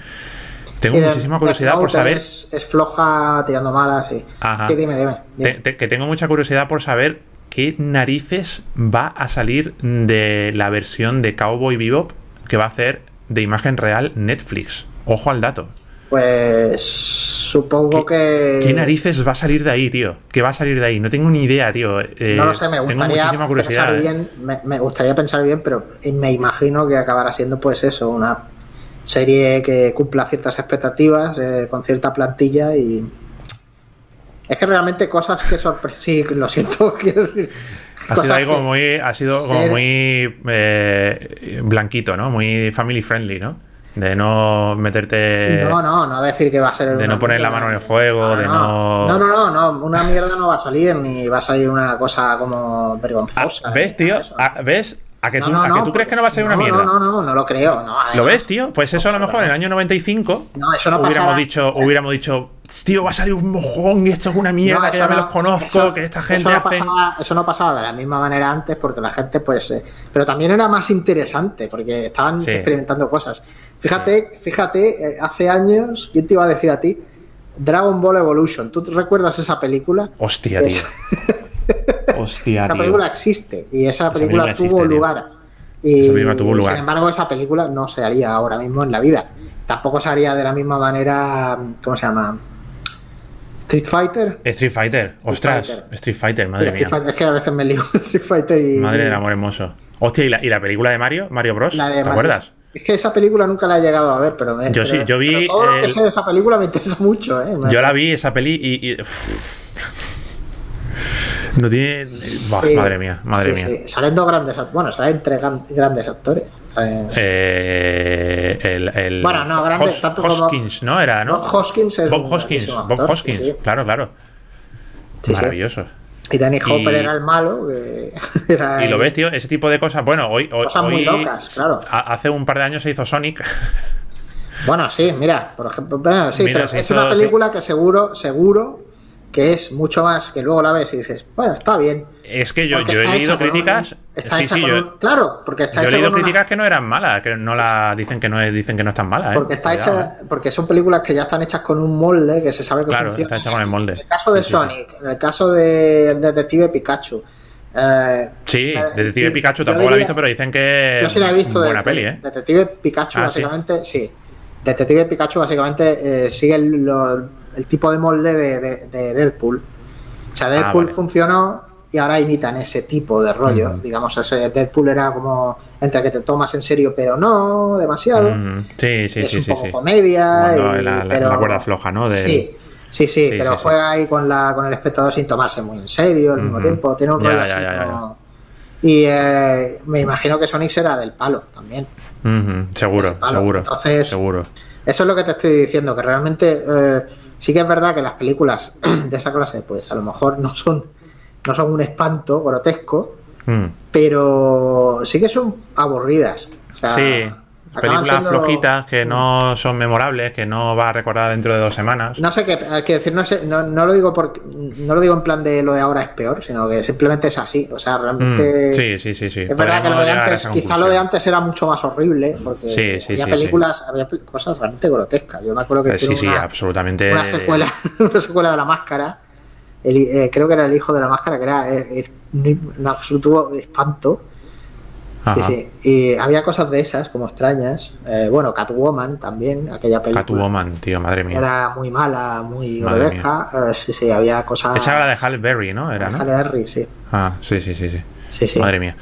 Tengo muchísima curiosidad por saber. Es, es floja tirando malas, sí. Ajá. Sí, dime, dime. dime. Te- te- que tengo mucha curiosidad por saber qué narices va a salir de la versión de Cowboy Bebop que va a hacer de imagen real Netflix. Ojo al dato. Pues supongo que. ¿Qué narices va a salir de ahí, tío? ¿Qué va a salir de ahí? No tengo ni idea, tío. Eh, No lo sé, me tengo gustaría muchísima curiosidad. pensar eh. bien, me, me gustaría pensar bien, pero me imagino que acabará siendo pues eso, una serie que cumpla ciertas expectativas, eh, con cierta plantilla y es que realmente cosas que sorprenden, sí, lo siento, quiero decir, Ha sido algo que- muy, ha sido como muy eh, blanquito, ¿no? Muy family friendly, ¿no? De no meterte. no, no, no decir que va a ser de no poner la mano en el fuego, de no- no, no, no, no, una mierda no va a salir ni va a salir una cosa como Ah, vergonzosa. ¿Ves, tío? Ah, ¿Ves? ¿A que tú, no, a no, que tú crees que no va a ser una mierda? No, no, no, no lo creo. No, ¿Lo ves, tío? Pues eso a lo mejor en el año 95 No, eso no hubiéramos pasaba. dicho, hubiéramos dicho, tío, va a salir un mojón y esto es una mierda, que ya me los conozco, eso- que esta gente no hace. pasaba, eso no pasaba de la misma manera antes porque la gente pues eh, pero también era más interesante porque estaban Sí. experimentando cosas fíjate fíjate eh, hace años quién te iba a decir a ti Dragon Ball Evolution ¿tú te recuerdas esa película? Hostia, tío. Hostia, esa tío. película existe y esa película, película tuvo existe, lugar y Esa película tuvo lugar. sin embargo esa película no se haría ahora mismo en la vida tampoco se haría de la misma manera ¿cómo se llama? Street Fighter Street Fighter, ostras, Fighter. Street Fighter, madre Street mía. Fighter, es que a veces me lío Street Fighter y. Madre del amor hermoso. Hostia, ¿y la, y la película de Mario? Mario Bros. la de ¿Te Mario. acuerdas? Es que esa película nunca la he llegado a ver, pero me. Yo pero- sí, yo vi todo lo que el- sé de esa película me interesa mucho, ¿eh? Yo la vi, esa peli, y. y- no tiene. Sí, madre mía, madre sí, mía. sí. Salen dos grandes Bueno, salen tres gran- grandes actores. Salen- Eh, el, el Bueno, no, grande, Hos- como- Hoskins, ¿no? Era, ¿no? Bob Hoskins es Bob Hoskins, Bob Hoskins, claro, claro. Maravilloso. Y Danny Hopper Y- era el malo. Que era Y lo ves, tío, ese tipo de cosas. Bueno, hoy. hoy Cosas muy hoy- locas, claro. Hace un par de años se hizo Sonic. Bueno, sí, mira, por ejemplo, bueno, sí, Mira, pero es una película que seguro, seguro que es mucho más que luego la ves y dices, bueno, está bien. Es que yo, yo he leído un- críticas. está sí, yo, un- claro, porque está yo he leído una- críticas que no eran malas, que no la dicen que no es- dicen que no están malas, ¿eh? porque está hecha, porque son películas que ya están hechas con un molde que se sabe que Claro, funciona. está hecha con el molde. En el caso de Sí, sí, sí. Sonic, en el caso de Detective Pikachu. eh, Sí, eh, Detective Pikachu tampoco la he diría- visto, pero dicen que. Yo sí la he visto. Buena de- peli, ¿eh? Detective Pikachu, Ah, básicamente, sí. Detective Pikachu, básicamente, eh, sigue el, lo- el tipo de molde de, de- de Deadpool. O sea, Deadpool Ah, vale. funcionó y ahora imitan ese tipo de rollo. Mm. Digamos, ese Deadpool era como entre que te tomas en serio, pero no demasiado. Mm, sí, sí, es sí, un sí. poco sí. comedia. Y- la, la- pero- la cuerda floja, ¿no? Del- Sí, sí, sí, Sí, pero juega ahí con, la, con el espectador sin tomarse muy en serio al mismo tiempo. Tiene un rollo ya, así ya, ya, como- Y eh, me imagino que Sonic será del palo también. Seguro, palo. seguro. Entonces- Seguro. Eso es lo que te estoy diciendo, que realmente eh, sí que es verdad que las películas de esa clase, pues a lo mejor no son, no son un espanto grotesco, Mm. pero sí que son aburridas. O sea, Sí, acaban películas siendo- flojitas que no son memorables, que no va a recordar dentro de dos semanas. No sé qué, hay que decir, no, sé, no, no lo digo porque, no lo digo en plan de lo de ahora es peor, sino que simplemente es así. O sea, Mm, realmente. Sí, sí, sí, sí. Es verdad que lo de antes, quizá lo de antes era mucho más horrible, porque Sí, sí, había sí, películas, había cosas realmente grotescas. Yo me acuerdo que Eh, Sí, sí, una, absolutamente. una secuela, una secuela de la máscara. El- eh, creo que era el hijo de la máscara, que era eh, un absoluto espanto. Sí, Ajá. sí. Y había cosas de esas, como extrañas. Eh, bueno, Catwoman también, aquella película. Catwoman, tío, madre mía. Era muy mala, muy grotesca. Eh, sí, sí, había cosas. Esa era la de Halle Berry, ¿no? Era, ¿no? Halle Berry, sí. Ah, sí, sí, sí, sí. Sí, sí. Madre mía.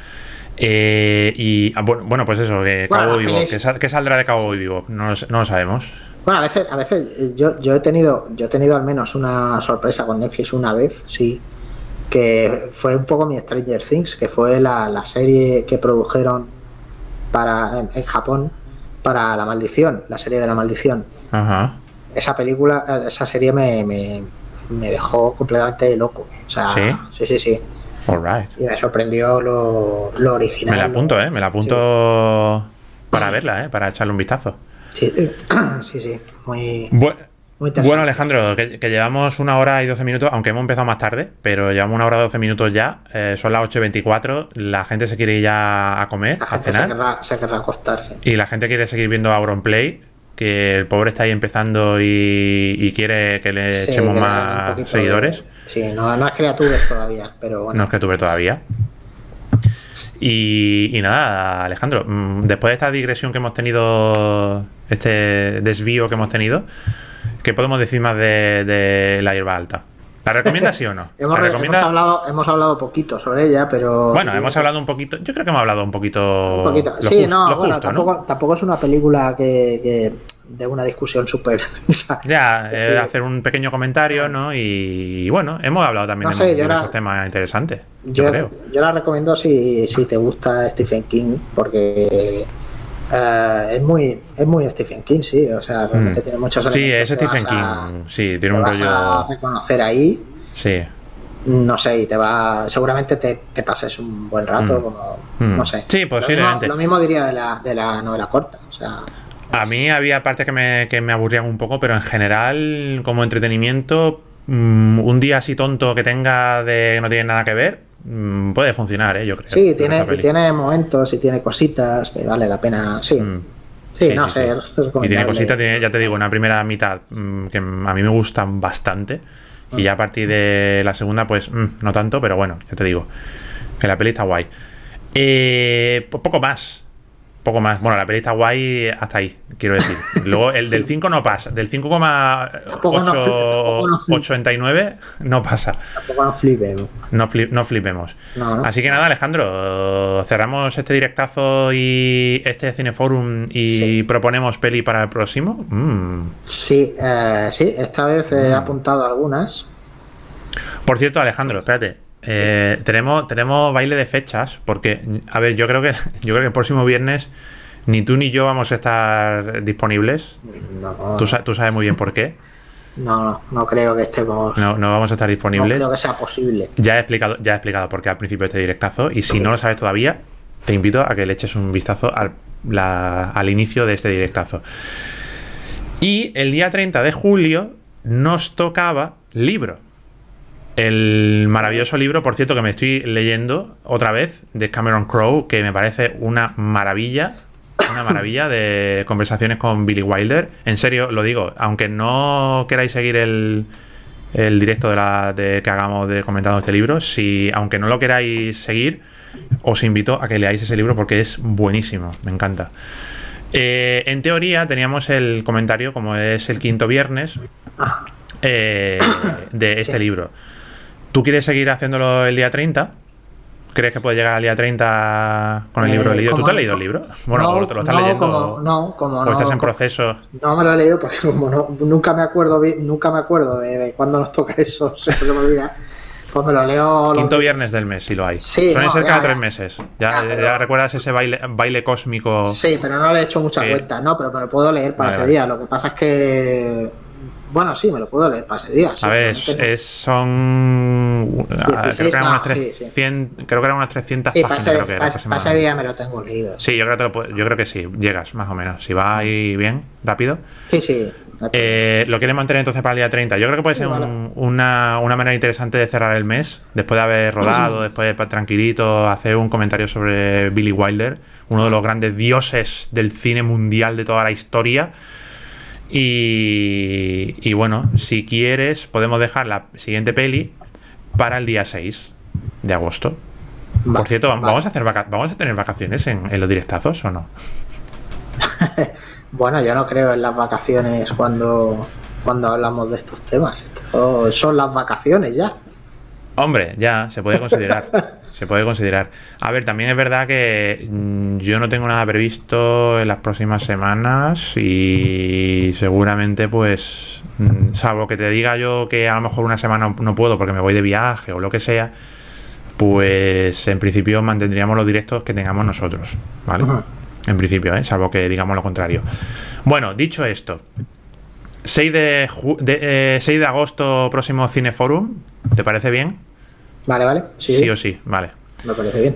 Eh, y ah, bueno, pues eso, que Bueno, sal- que saldrá de Cabo Vivo, no, no lo sabemos. Bueno, a veces, a veces eh, yo, yo he tenido, yo he tenido al menos una sorpresa con Netflix una vez, sí, que fue un poco mi Stranger Things, que fue la, la serie que produjeron para en, en Japón para La Maldición, la serie de La Maldición. Ajá. Esa película, esa serie me, me, me dejó completamente loco. O sea, ¿Sí? sí, sí, sí. Alright. Y me sorprendió lo, lo original. Me la apunto, ¿eh? Me la apunto para verla, ¿eh? Para echarle un vistazo. Sí, sí, sí, muy. Bueno, Alejandro, que, que llevamos una hora y 12 minutos, aunque hemos empezado más tarde, pero llevamos una hora y 12 minutos ya. eh, son las 8.24, la gente se quiere ir ya a comer, La a gente se cenar. querrá, se querrá acostar. Y la gente quiere seguir viendo Auronplay, que el pobre está ahí empezando y, y quiere que le Sí, echemos que más seguidores. de- Sí, no, no es criaturas todavía, pero bueno. No es tuve todavía. Y, nada, Alejandro, mm, después de esta digresión que hemos tenido, este desvío que hemos tenido, ¿qué podemos decir más de, de la hierba alta? ¿La recomiendas sí o no? hemos, hablado, hemos hablado poquito sobre ella, pero. Bueno, hemos hablado un poquito, yo creo que hemos hablado un poquito. Un poquito. lo Sí, no, lo bueno, justo, ¿no? tampoco, es una película que, que de una discusión súper. Ya, eh, hacer un pequeño comentario, ¿no? Y, y bueno, hemos hablado también No de sé, yo diversos temas interesantes. Yo, yo, creo. yo la recomiendo si, si te gusta Stephen King, porque eh, es muy es muy Stephen King, sí. O sea, realmente Mm. tiene muchos Sí, es Stephen a- King. Sí, tiene un vas a rollo. reconocer ahí. Sí. No sé, y te va. Seguramente te, te pases un buen rato, Mm. como. Mm. No sé. Sí, Lo posiblemente. mismo, lo mismo diría de la, de la novela corta. O sea, A mí había partes que me, que me aburrían un poco, pero en general, como entretenimiento, un día así tonto que tenga de que no tiene nada que ver, mm, puede funcionar, ¿eh? Yo creo. sí, tiene, y tiene momentos y tiene cositas que vale la pena. Sí, Mm. sí, no sé. Y tiene cositas, tiene- ya te digo, una primera mitad mm, que a mí me gustan bastante. Y ya a partir de la segunda, pues mm, no tanto, pero bueno, ya te digo. Que la peli está guay. Eh, po- poco más. Poco más. Bueno, la peli está guay hasta ahí, quiero decir. Luego, el del 5 no pasa. Del Tampoco no fli- tampoco no fli- 5,89 no pasa. Tampoco nos flipemos. No, fli- no flipemos. No, no. Así que nada, Alejandro, cerramos este directazo y este cineforum y Sí. proponemos peli para el próximo. Mm. Sí, eh, sí, esta vez he apuntado algunas. Por cierto, Alejandro, espérate. Eh, tenemos, tenemos baile de fechas, porque, a ver, yo creo que yo creo que el próximo viernes ni tú ni yo vamos a estar disponibles. No, Tú, tú sabes muy bien por qué. no, no, no creo que estemos. No, No, no vamos a estar disponibles. creo que sea posible. Ya he explicado, ya he explicado por qué al principio de este directazo. Y si no lo sabes todavía, te invito a que le eches un vistazo al, la- al inicio de este directazo. Y el día 30 de julio nos tocaba libro. El maravilloso libro, por cierto, que me estoy leyendo otra vez, de Cameron Crowe, que me parece una maravilla. Una maravilla de conversaciones con Billy Wilder. En serio, lo digo, aunque no queráis seguir el, el directo de, la, de que hagamos de comentando este libro, si aunque no lo queráis seguir, os invito a que leáis ese libro porque es buenísimo, me encanta. Eh, en teoría teníamos el comentario, como es el quinto viernes, eh, de este libro. ¿Tú quieres seguir haciéndolo el día 30? ¿Crees que puede llegar al día 30 con el Eh, libro leído? ¿Tú te has leído el libro? Bueno, no, te lo estás no, leyendo. como- no, como o no, estás en como- proceso. No me lo he leído porque como no, nunca me acuerdo nunca me acuerdo de, de cuándo nos toca eso, siempre se me olvida. Pues me lo leo. Quinto viernes del mes, si lo hay. Sí, Suelen no, ya, cada ya. tres meses. Ya, Ya, pero- ya recuerdas ese baile, baile cósmico. Sí, pero no le he hecho mucha Sí. cuenta, no, pero me lo puedo leer para Vale, ese vale. día. Lo que pasa es que. Bueno, sí, me lo puedo leer para ese día. sí, A ver, es, son. ah, creo, 16, que eran no, unas sí, 300, creo que eran unas 300 Sí, para páginas. ese, creo que era para ese- para ese aproximadamente. día me lo tengo leído. Sí, yo creo, que lo yo creo que sí, llegas más o menos. Si va ahí bien, rápido. Sí, sí. Eh, ¿Lo quieren mantener entonces para el día 30? Yo creo que puede Sí, ser vale. un- una, una manera interesante de cerrar el mes, después de haber rodado, después de tranquilito, hacer un comentario sobre Billy Wilder, uno de los grandes dioses del cine mundial de toda la historia. Y, y bueno, si quieres, podemos dejar la siguiente peli para el día 6 de agosto. Por cierto. ¿vamos a, hacer ¿vamos a tener vacaciones en, en los directazos o no? Bueno, yo no creo en las vacaciones cuando, cuando hablamos de estos temas. Esto son las vacaciones ya. Hombre, ya, se puede considerar. se puede considerar. A ver, también es verdad que mm, yo no tengo nada previsto en las próximas semanas y seguramente, pues, mm, salvo que te diga yo que a lo mejor una semana no puedo porque me voy de viaje o lo que sea, pues en principio mantendríamos los directos que tengamos nosotros, ¿vale? En principio, ¿eh? salvo que digamos lo contrario. Bueno, dicho esto, 6 de, de, eh, 6 de agosto, próximo Cineforum, ¿te parece bien? Vale, vale. Sí, Sí o sí, vale. me parece bien.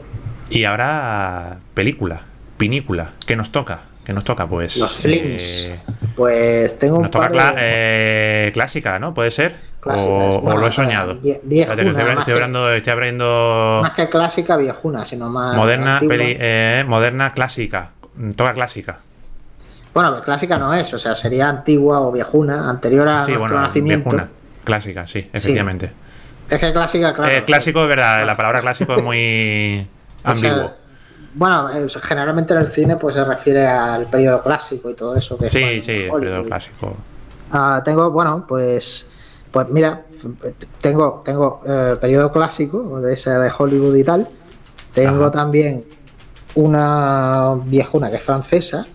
Y ahora, película, pinícula, ¿qué nos toca? ¿Qué nos toca? Pues. Los films. eh, Pues tengo un nos toca par cla- de... eh, clásica, ¿no? ¿Puede ser? O, lo he soñado. vie- viejuna, estoy, estoy que- hablando, estoy abriendo Más que clásica viejuna, sino más moderna, peli, eh, moderna clásica. Toca clásica. Bueno, clásica no es, o sea, sería antigua o viejuna, anterior a Sí, nuestro bueno, nacimiento. viejuna. Clásica, sí, efectivamente. Es que clásica, claro. Eh, clásico es verdad, la palabra clásico es muy O sea, ambiguo. bueno, eh, generalmente en el cine pues se refiere al periodo clásico y todo eso que Sí, sí, el Hollywood. periodo clásico. Ah, tengo, bueno, pues pues mira, tengo tengo eh, periodo clásico de ese de Hollywood y tal. Tengo Ajá. también una viejuna que es francesa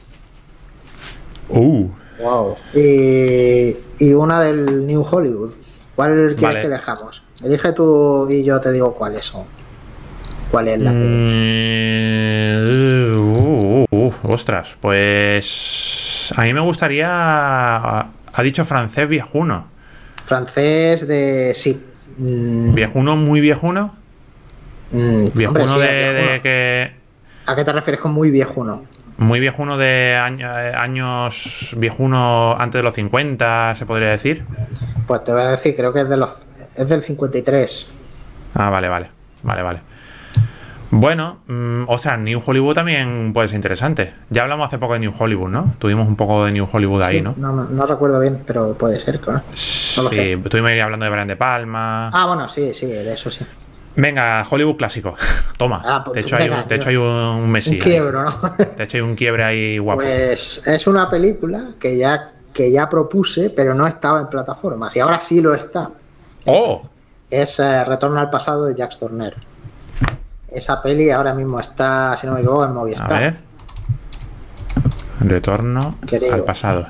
Uh, Wow. Y, y una del New Hollywood. ¿Cuál quieres Vale. que dejamos? Elige tú y yo te digo cuáles son. ¿Cuál es la peli? Mm, uh, uh, uh, ostras, pues a mí me gustaría. Ha dicho francés viejuno. Francés de. Sí. Mm, ¿Viejuno muy viejuno? mm, Viejuno hombre, sí, de, de viejuno. que. ¿A qué te refieres con muy viejuno? Muy viejuno de año- eh, años. Viejuno antes de los 50, se podría decir. Pues te voy a decir, creo que es de los. Es del 53. Ah, vale, vale. Vale, vale. Bueno, mm, o sea, New Hollywood también puede ser interesante. Ya hablamos hace poco de New Hollywood, ¿no? Tuvimos un poco de New Hollywood ahí, Sí, ¿no? No, no recuerdo bien, pero puede ser, claro. No lo sí, sé. estuvimos ahí hablando de Brian De Palma. Ah, bueno, sí, sí, de eso sí. Venga, Hollywood clásico. Toma. Ah, pues he hecho venga, un- te he yo- hecho ahí un, un Messi. Un quiebro, ¿no? He hecho ahí un quiebre ahí guapo. Pues es una película que ya, que ya propuse, pero no estaba en plataformas. Y ahora sí lo está. ¡Oh! Es eh, Retorno al pasado de Jacques Turner. Esa peli ahora mismo está, si no me equivoco, en Movistar. A ver. Retorno Creo. al pasado.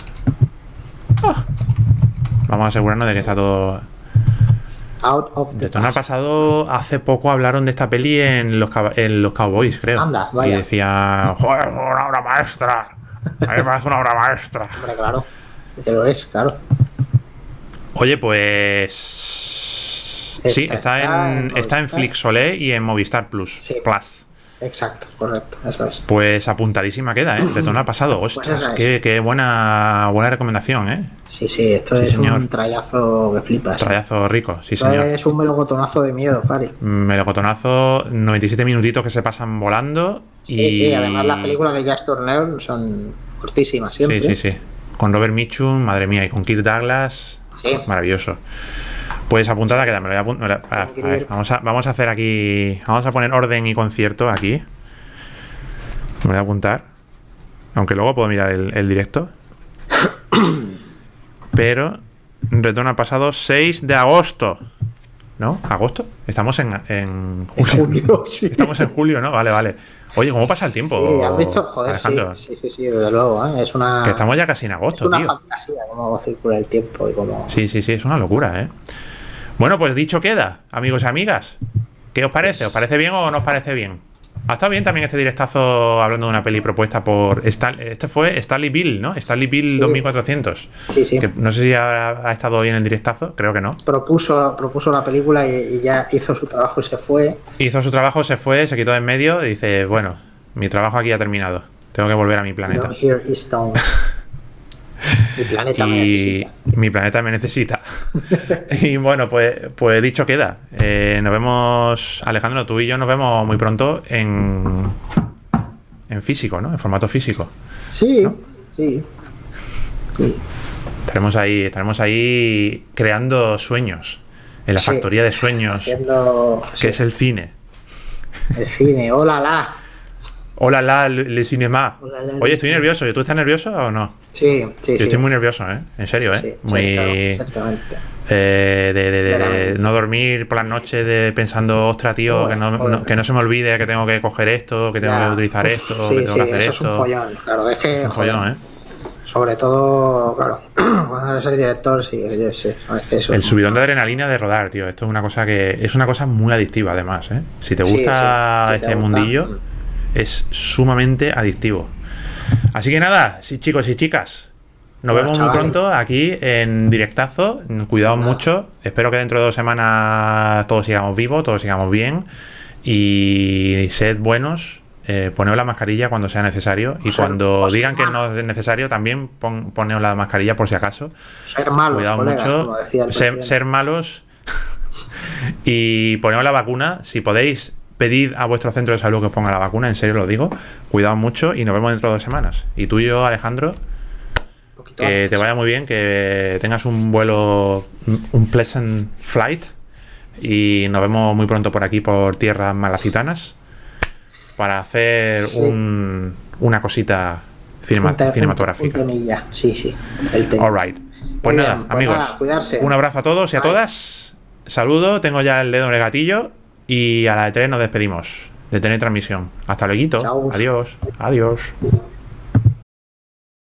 Ah. Vamos a asegurarnos de que está todo. Out of the Retorno al pasado, hace poco hablaron de esta peli en los, cab- en los Cowboys, creo. Anda, vaya. Y decía, joder, una obra maestra. A mí me parece una obra maestra. Hombre, claro. Que lo es, claro. Oye, pues. sí, está, está en, en está en. Flixolé y en Movistar Plus. Sí. Plus. Exacto, correcto. Eso es. Pues apuntadísima queda, ¿eh? Retorno al pasado. Pues Ostras, esa es. qué, qué buena, buena recomendación, ¿eh? Sí, sí, esto Sí, es señor. un trayazo que flipas. Trayazo rico, sí, Esto señor. es un melocotonazo de miedo, Fari. Melocotonazo, 97 minutitos que se pasan volando. Sí, y... sí, además las películas de Jacques Turner son cortísimas siempre. Sí, sí, sí. Con Robert Mitchum, madre mía, y con Kirk Douglas. Sí. Maravilloso. Pues apuntada queda, me lo voy a apuntar. me lo- a- a ver, vamos, a, vamos a hacer aquí. Vamos a poner orden y concierto aquí. Me voy a apuntar. Aunque luego puedo mirar el, el directo. Pero. Retorno al pasado 6 de agosto. ¿No? ¿Agosto? Estamos en, en En julio. julio, sí. Estamos en julio, ¿no? Vale, vale. Oye, ¿cómo pasa el tiempo? Sí, ¿has visto? Joder, sí, sí, sí, sí, desde luego, ¿eh? Es una, Que estamos ya casi en es agosto, una tío. fantasía cómo va a circular el tiempo y cómo... Sí, sí, sí, es una locura, ¿eh? Bueno, pues dicho queda, amigos y amigas. ¿Qué os parece? ¿Os parece bien o no os parece bien? Ha estado bien también este directazo hablando de una peli propuesta por. Stan- este fue Stanley Bill, ¿no? Stanley Bill Sí. 2400. Sí, sí. Que no sé si ha, ha estado bien el directazo, creo que no. Propuso, propuso la película y, y ya hizo su trabajo y se fue. Hizo su trabajo, se fue, se quitó de en medio y dice: Bueno, mi trabajo aquí ha terminado. Tengo que volver a mi planeta. Hear his stones. Mi planeta me necesita. mi planeta me necesita. y bueno, pues, pues dicho queda. Eh, nos vemos, Alejandro, tú y yo nos vemos muy pronto en, en físico, ¿no? En formato físico. Sí, sí. Sí. Estaremos ahí, estaremos ahí creando sueños. En la Sí. factoría de sueños, Haciendo que es el cine. el cine. Hola, la. Hola, la, le, la, Oye, estoy nervioso. ¿Tú estás nervioso o no? Sí, sí, Yo sí. estoy muy nervioso, ¿eh? En serio, ¿eh? Sí, sí, muy... claro, exactamente. Eh, de, de- de- de no dormir por las noches de pensando, ostras, tío, que, no, que no se me olvide que tengo que coger esto, que tengo Ya. que utilizar Uf, esto, sí, que tengo sí, que hacer eso esto. es un follón. Claro, es que. Es un joder, follón, ¿eh? Sobre todo, claro, cuando eres el director, sí, yo sé. Es que eso El subidón de adrenalina de rodar, tío. Esto es una cosa que. Es una cosa muy adictiva, además, ¿eh? Si te Sí, gusta sí, te este gusta. mundillo, es sumamente adictivo. Así que nada, sí, chicos y chicas. Nos vemos muy pronto aquí en directazo. Cuidaos Nada. mucho. Espero que dentro de dos semanas todos sigamos vivos, todos sigamos bien. Y sed buenos. Eh, poneos la mascarilla cuando sea necesario. Y O cuando digan que mal. no es necesario, también pon, poneos la mascarilla por si acaso. ser malos, Cuidado mucho. como decía el Ser, ser malos. y ponemos la vacuna. Si podéis, pedid a vuestro centro de salud que os ponga la vacuna. En serio lo digo. Cuidado mucho y nos vemos dentro de dos semanas. Y tú y yo, Alejandro, que antes. te vaya muy bien, que tengas un vuelo, un pleasant flight. Y nos vemos muy pronto por aquí, por tierras malacitanas, para hacer Sí. un- una cosita cinema- Un cinematográfica. un temilla, sí, sí. El tema. Alright. Pues Muy nada, bien, pues amigos. nada. Un abrazo a todos y a Bye. todas. Saludo, tengo ya el dedo en el gatillo. Y a la E3 nos despedimos de tener transmisión. Hasta luego. Adiós. Adiós.